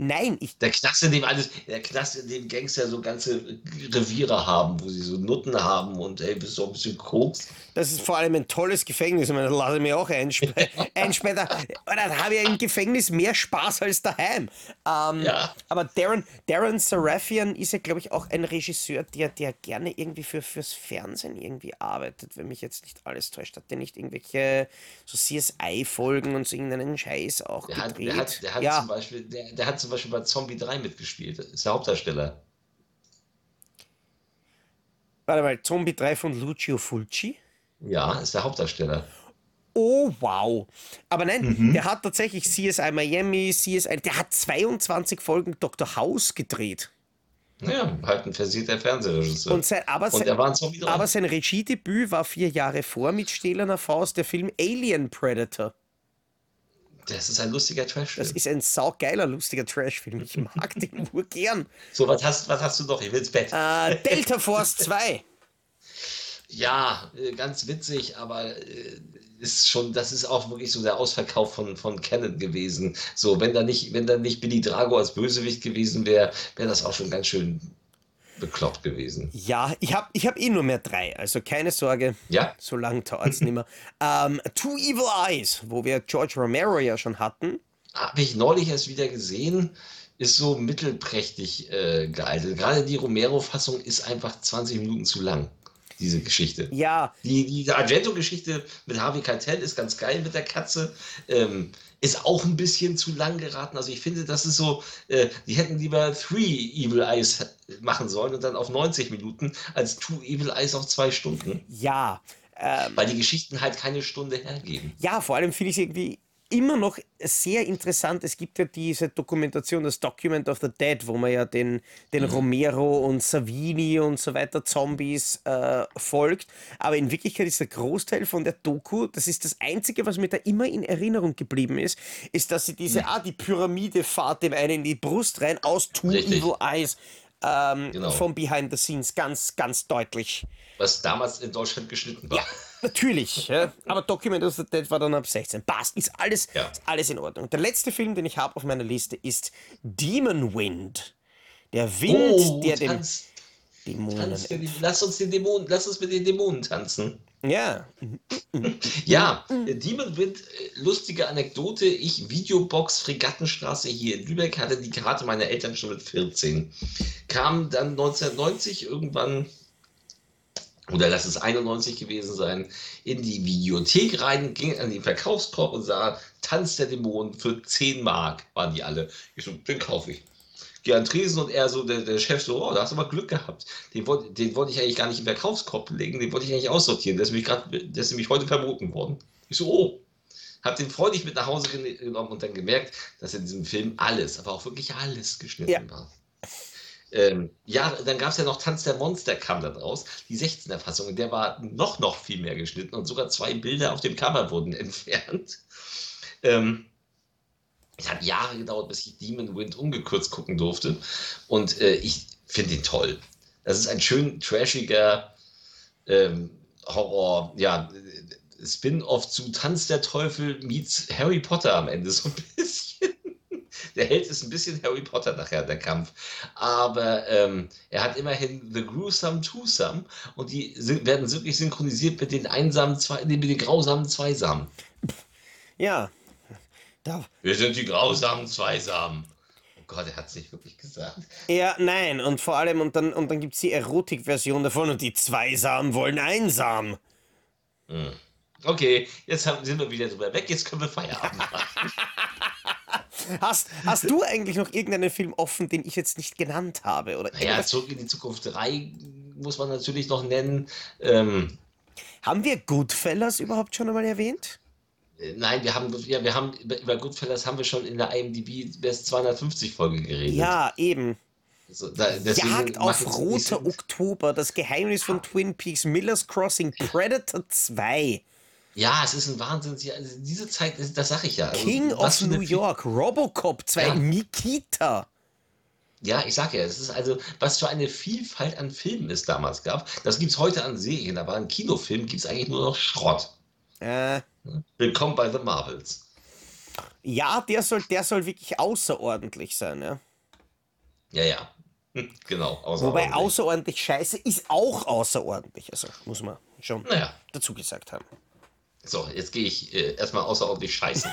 Nein, ich.
Der Knast, in dem alles, der Knast, in dem Gangster so ganze Reviere haben, wo sie so Nutten haben und ey, bist du ein bisschen Koks.
Das ist vor allem ein tolles Gefängnis. Ich meine, da lasse ich mir auch einsperren. einsperren. Da habe ich im Gefängnis mehr Spaß als daheim. Ähm, ja. Aber Darren, Darren Sarafian ist ja, glaube ich, auch ein Regisseur, der, der gerne irgendwie für, fürs Fernsehen irgendwie arbeitet, wenn mich jetzt nicht alles täuscht. Hat der nicht irgendwelche so CSI-Folgen und so irgendeinen Scheiß auch
der gedreht? Hat, der hat, der hat ja. zum Beispiel, der, der hat zum Beispiel bei Zombie 3 mitgespielt. Ist der Hauptdarsteller.
Warte mal, Zombie 3 von Lucio Fulci?
Ja, ist der Hauptdarsteller.
Oh, wow. Aber nein, mhm. der hat tatsächlich CSI Miami, CSI, der hat 22 Folgen Dr. House gedreht.
Ja, halt ein versierter Fernsehregisseur.
Und sein, aber, sein, war aber sein Regiedebüt war vier Jahre vor mit stählerner Faust der Film Alien Predator.
Das ist ein lustiger Trashfilm.
Das ist ein saugeiler, lustiger Trashfilm. Ich mag den nur gern.
So, was hast, was hast du noch? Ich will ins Bett.
Äh, Delta Force 2.
Ja, äh, ganz witzig, aber äh, ist schon, das ist auch wirklich so der Ausverkauf von, von Canon gewesen. So, wenn da nicht, wenn da nicht Billy Drago als Bösewicht gewesen wäre, wäre das auch schon ganz schön bekloppt gewesen.
Ja, ich habe ich hab eh nur mehr drei, also keine Sorge.
Ja.
So lange dauert es nicht mehr. ähm, Two Evil Eyes, wo wir George Romero ja schon hatten.
Habe ich neulich erst wieder gesehen. Ist so mittelprächtig äh, gealtert. Gerade die Romero-Fassung ist einfach 20 Minuten zu lang diese Geschichte.
Ja.
Die, die Argento-Geschichte mit Harvey Keitel ist ganz geil mit der Katze. Ähm, ist auch ein bisschen zu lang geraten. Also ich finde, das ist so, äh, die hätten lieber Three Evil Eyes machen sollen und dann auf 90 Minuten als Two Evil Eyes auf zwei Stunden.
Ja.
Ähm, Weil die Geschichten halt keine Stunde hergeben.
Ja, vor allem finde ich irgendwie immer noch sehr interessant. Es gibt ja diese Dokumentation, das Document of the Dead, wo man ja den, den mhm. Romero und Savini und so weiter Zombies äh, folgt. Aber in Wirklichkeit ist der Großteil von der Doku, das ist das Einzige, was mir da immer in Erinnerung geblieben ist, ist, dass sie diese, mhm. ah, die Pyramide fahrt dem einen in die Brust rein aus Two Richtig. Evil Eyes. Ähm, genau. Vom Behind the Scenes ganz, ganz deutlich.
Was damals in Deutschland geschnitten war.
Ja. Natürlich, ja. aber Document of the Dead war dann ab 16. Passt, ist alles, ja. ist alles in Ordnung. Der letzte Film, den ich habe auf meiner Liste, ist Demon Wind. Der Wind, oh, der den
Dämonen. Tanz, lass uns den Dämonen, lass uns mit den Dämonen tanzen.
Ja.
ja, Demon Wind, äh, lustige Anekdote. Ich, Videobox Fregattenstraße hier in Lübeck, hatte die Karte meiner Eltern schon mit 14. Kam dann 1990 irgendwann oder lass es 91 gewesen sein, in die Videothek rein, ging an den Verkaufskorb und sah Tanz der Dämonen für 10 Mark, waren die alle. Ich so, den kaufe ich. Geh an Tresen und er so, der, der Chef so, oh, da hast du aber Glück gehabt. Den wollte den wollt ich eigentlich gar nicht im Verkaufskorb legen, den wollte ich eigentlich aussortieren. Der ist nämlich, grad, der ist nämlich heute verboten worden. Ich so, oh. Hab den freudig mit nach Hause genommen und dann gemerkt, dass in diesem Film alles, aber auch wirklich alles geschnitten ja. war. Ähm, ja, dann gab es ja noch Tanz der Monster, kam dann raus, die 16er Fassung, der war noch, noch viel mehr geschnitten und sogar zwei Bilder auf dem Cover wurden entfernt. Ähm, es hat Jahre gedauert, bis ich Demon Wind ungekürzt gucken durfte und äh, ich finde ihn toll. Das ist ein schön trashiger ähm, Horror, ja, Spin-off zu Tanz der Teufel meets Harry Potter am Ende so ein bisschen. Der Held ist ein bisschen Harry Potter nachher, der Kampf. Aber ähm, er hat immerhin The Gruesome Twosome und die sind, werden wirklich synchronisiert mit den einsamen zwei, mit den grausamen Zweisamen.
Ja.
Da. Wir sind die grausamen Zweisamen. Oh Gott, er hat es nicht wirklich gesagt.
Ja, nein, und vor allem, und dann, und dann gibt es die Erotik-Version davon und die Zweisamen wollen einsam.
Hm. Okay, jetzt haben, sind wir wieder drüber weg, jetzt können wir Feierabend machen.
Hast, hast du eigentlich noch irgendeinen Film offen, den ich jetzt nicht genannt habe? Oder
ja, zurück in die Zukunft 3 muss man natürlich noch nennen. Ähm,
haben wir Goodfellas überhaupt schon einmal erwähnt?
Äh, nein, wir haben, ja, wir haben über Goodfellas haben wir schon in der IMDb Best 250 Folge geredet.
Ja, eben. Also, da, Jagd auf roter Oktober, das Geheimnis von Twin Peaks, Miller's Crossing, Predator 2.
Ja, es ist ein Wahnsinn. Also diese Zeit, das sag ich ja.
Also, King of New York, Robocop 2, ja. Nikita.
Ja, ich sag ja, es ist also, was für eine Vielfalt an Filmen es damals gab. Das gibt es heute an Serien, aber an Kinofilmen gibt es eigentlich nur noch Schrott.
Äh.
Willkommen bei The Marvels.
Ja, der soll, der soll wirklich außerordentlich sein, ja.
Ja, ja. Genau.
Wobei außerordentlich scheiße ist auch außerordentlich. Also muss man schon naja. dazu gesagt haben.
So, jetzt gehe ich äh, erstmal außerordentlich scheißen.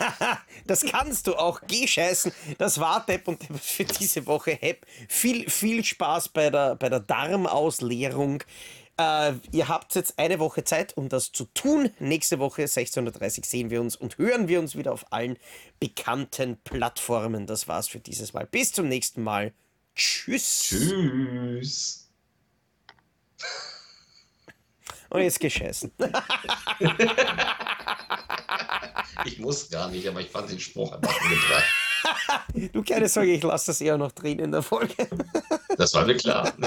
das kannst du auch. Geh scheißen. Das war Depp und Depp für diese Woche. Hepp. Viel, viel Spaß bei der, bei der Darmausleerung. Äh, ihr habt jetzt eine Woche Zeit, um das zu tun. Nächste Woche 16.30 Uhr sehen wir uns und hören wir uns wieder auf allen bekannten Plattformen. Das war's für dieses Mal. Bis zum nächsten Mal. Tschüss.
Tschüss.
Und jetzt gescheißen.
ich muss gar nicht, aber ich fand den Spruch einfach angebracht.
du keine Sorge, ich lasse das eher noch drin in der Folge.
das war mir klar.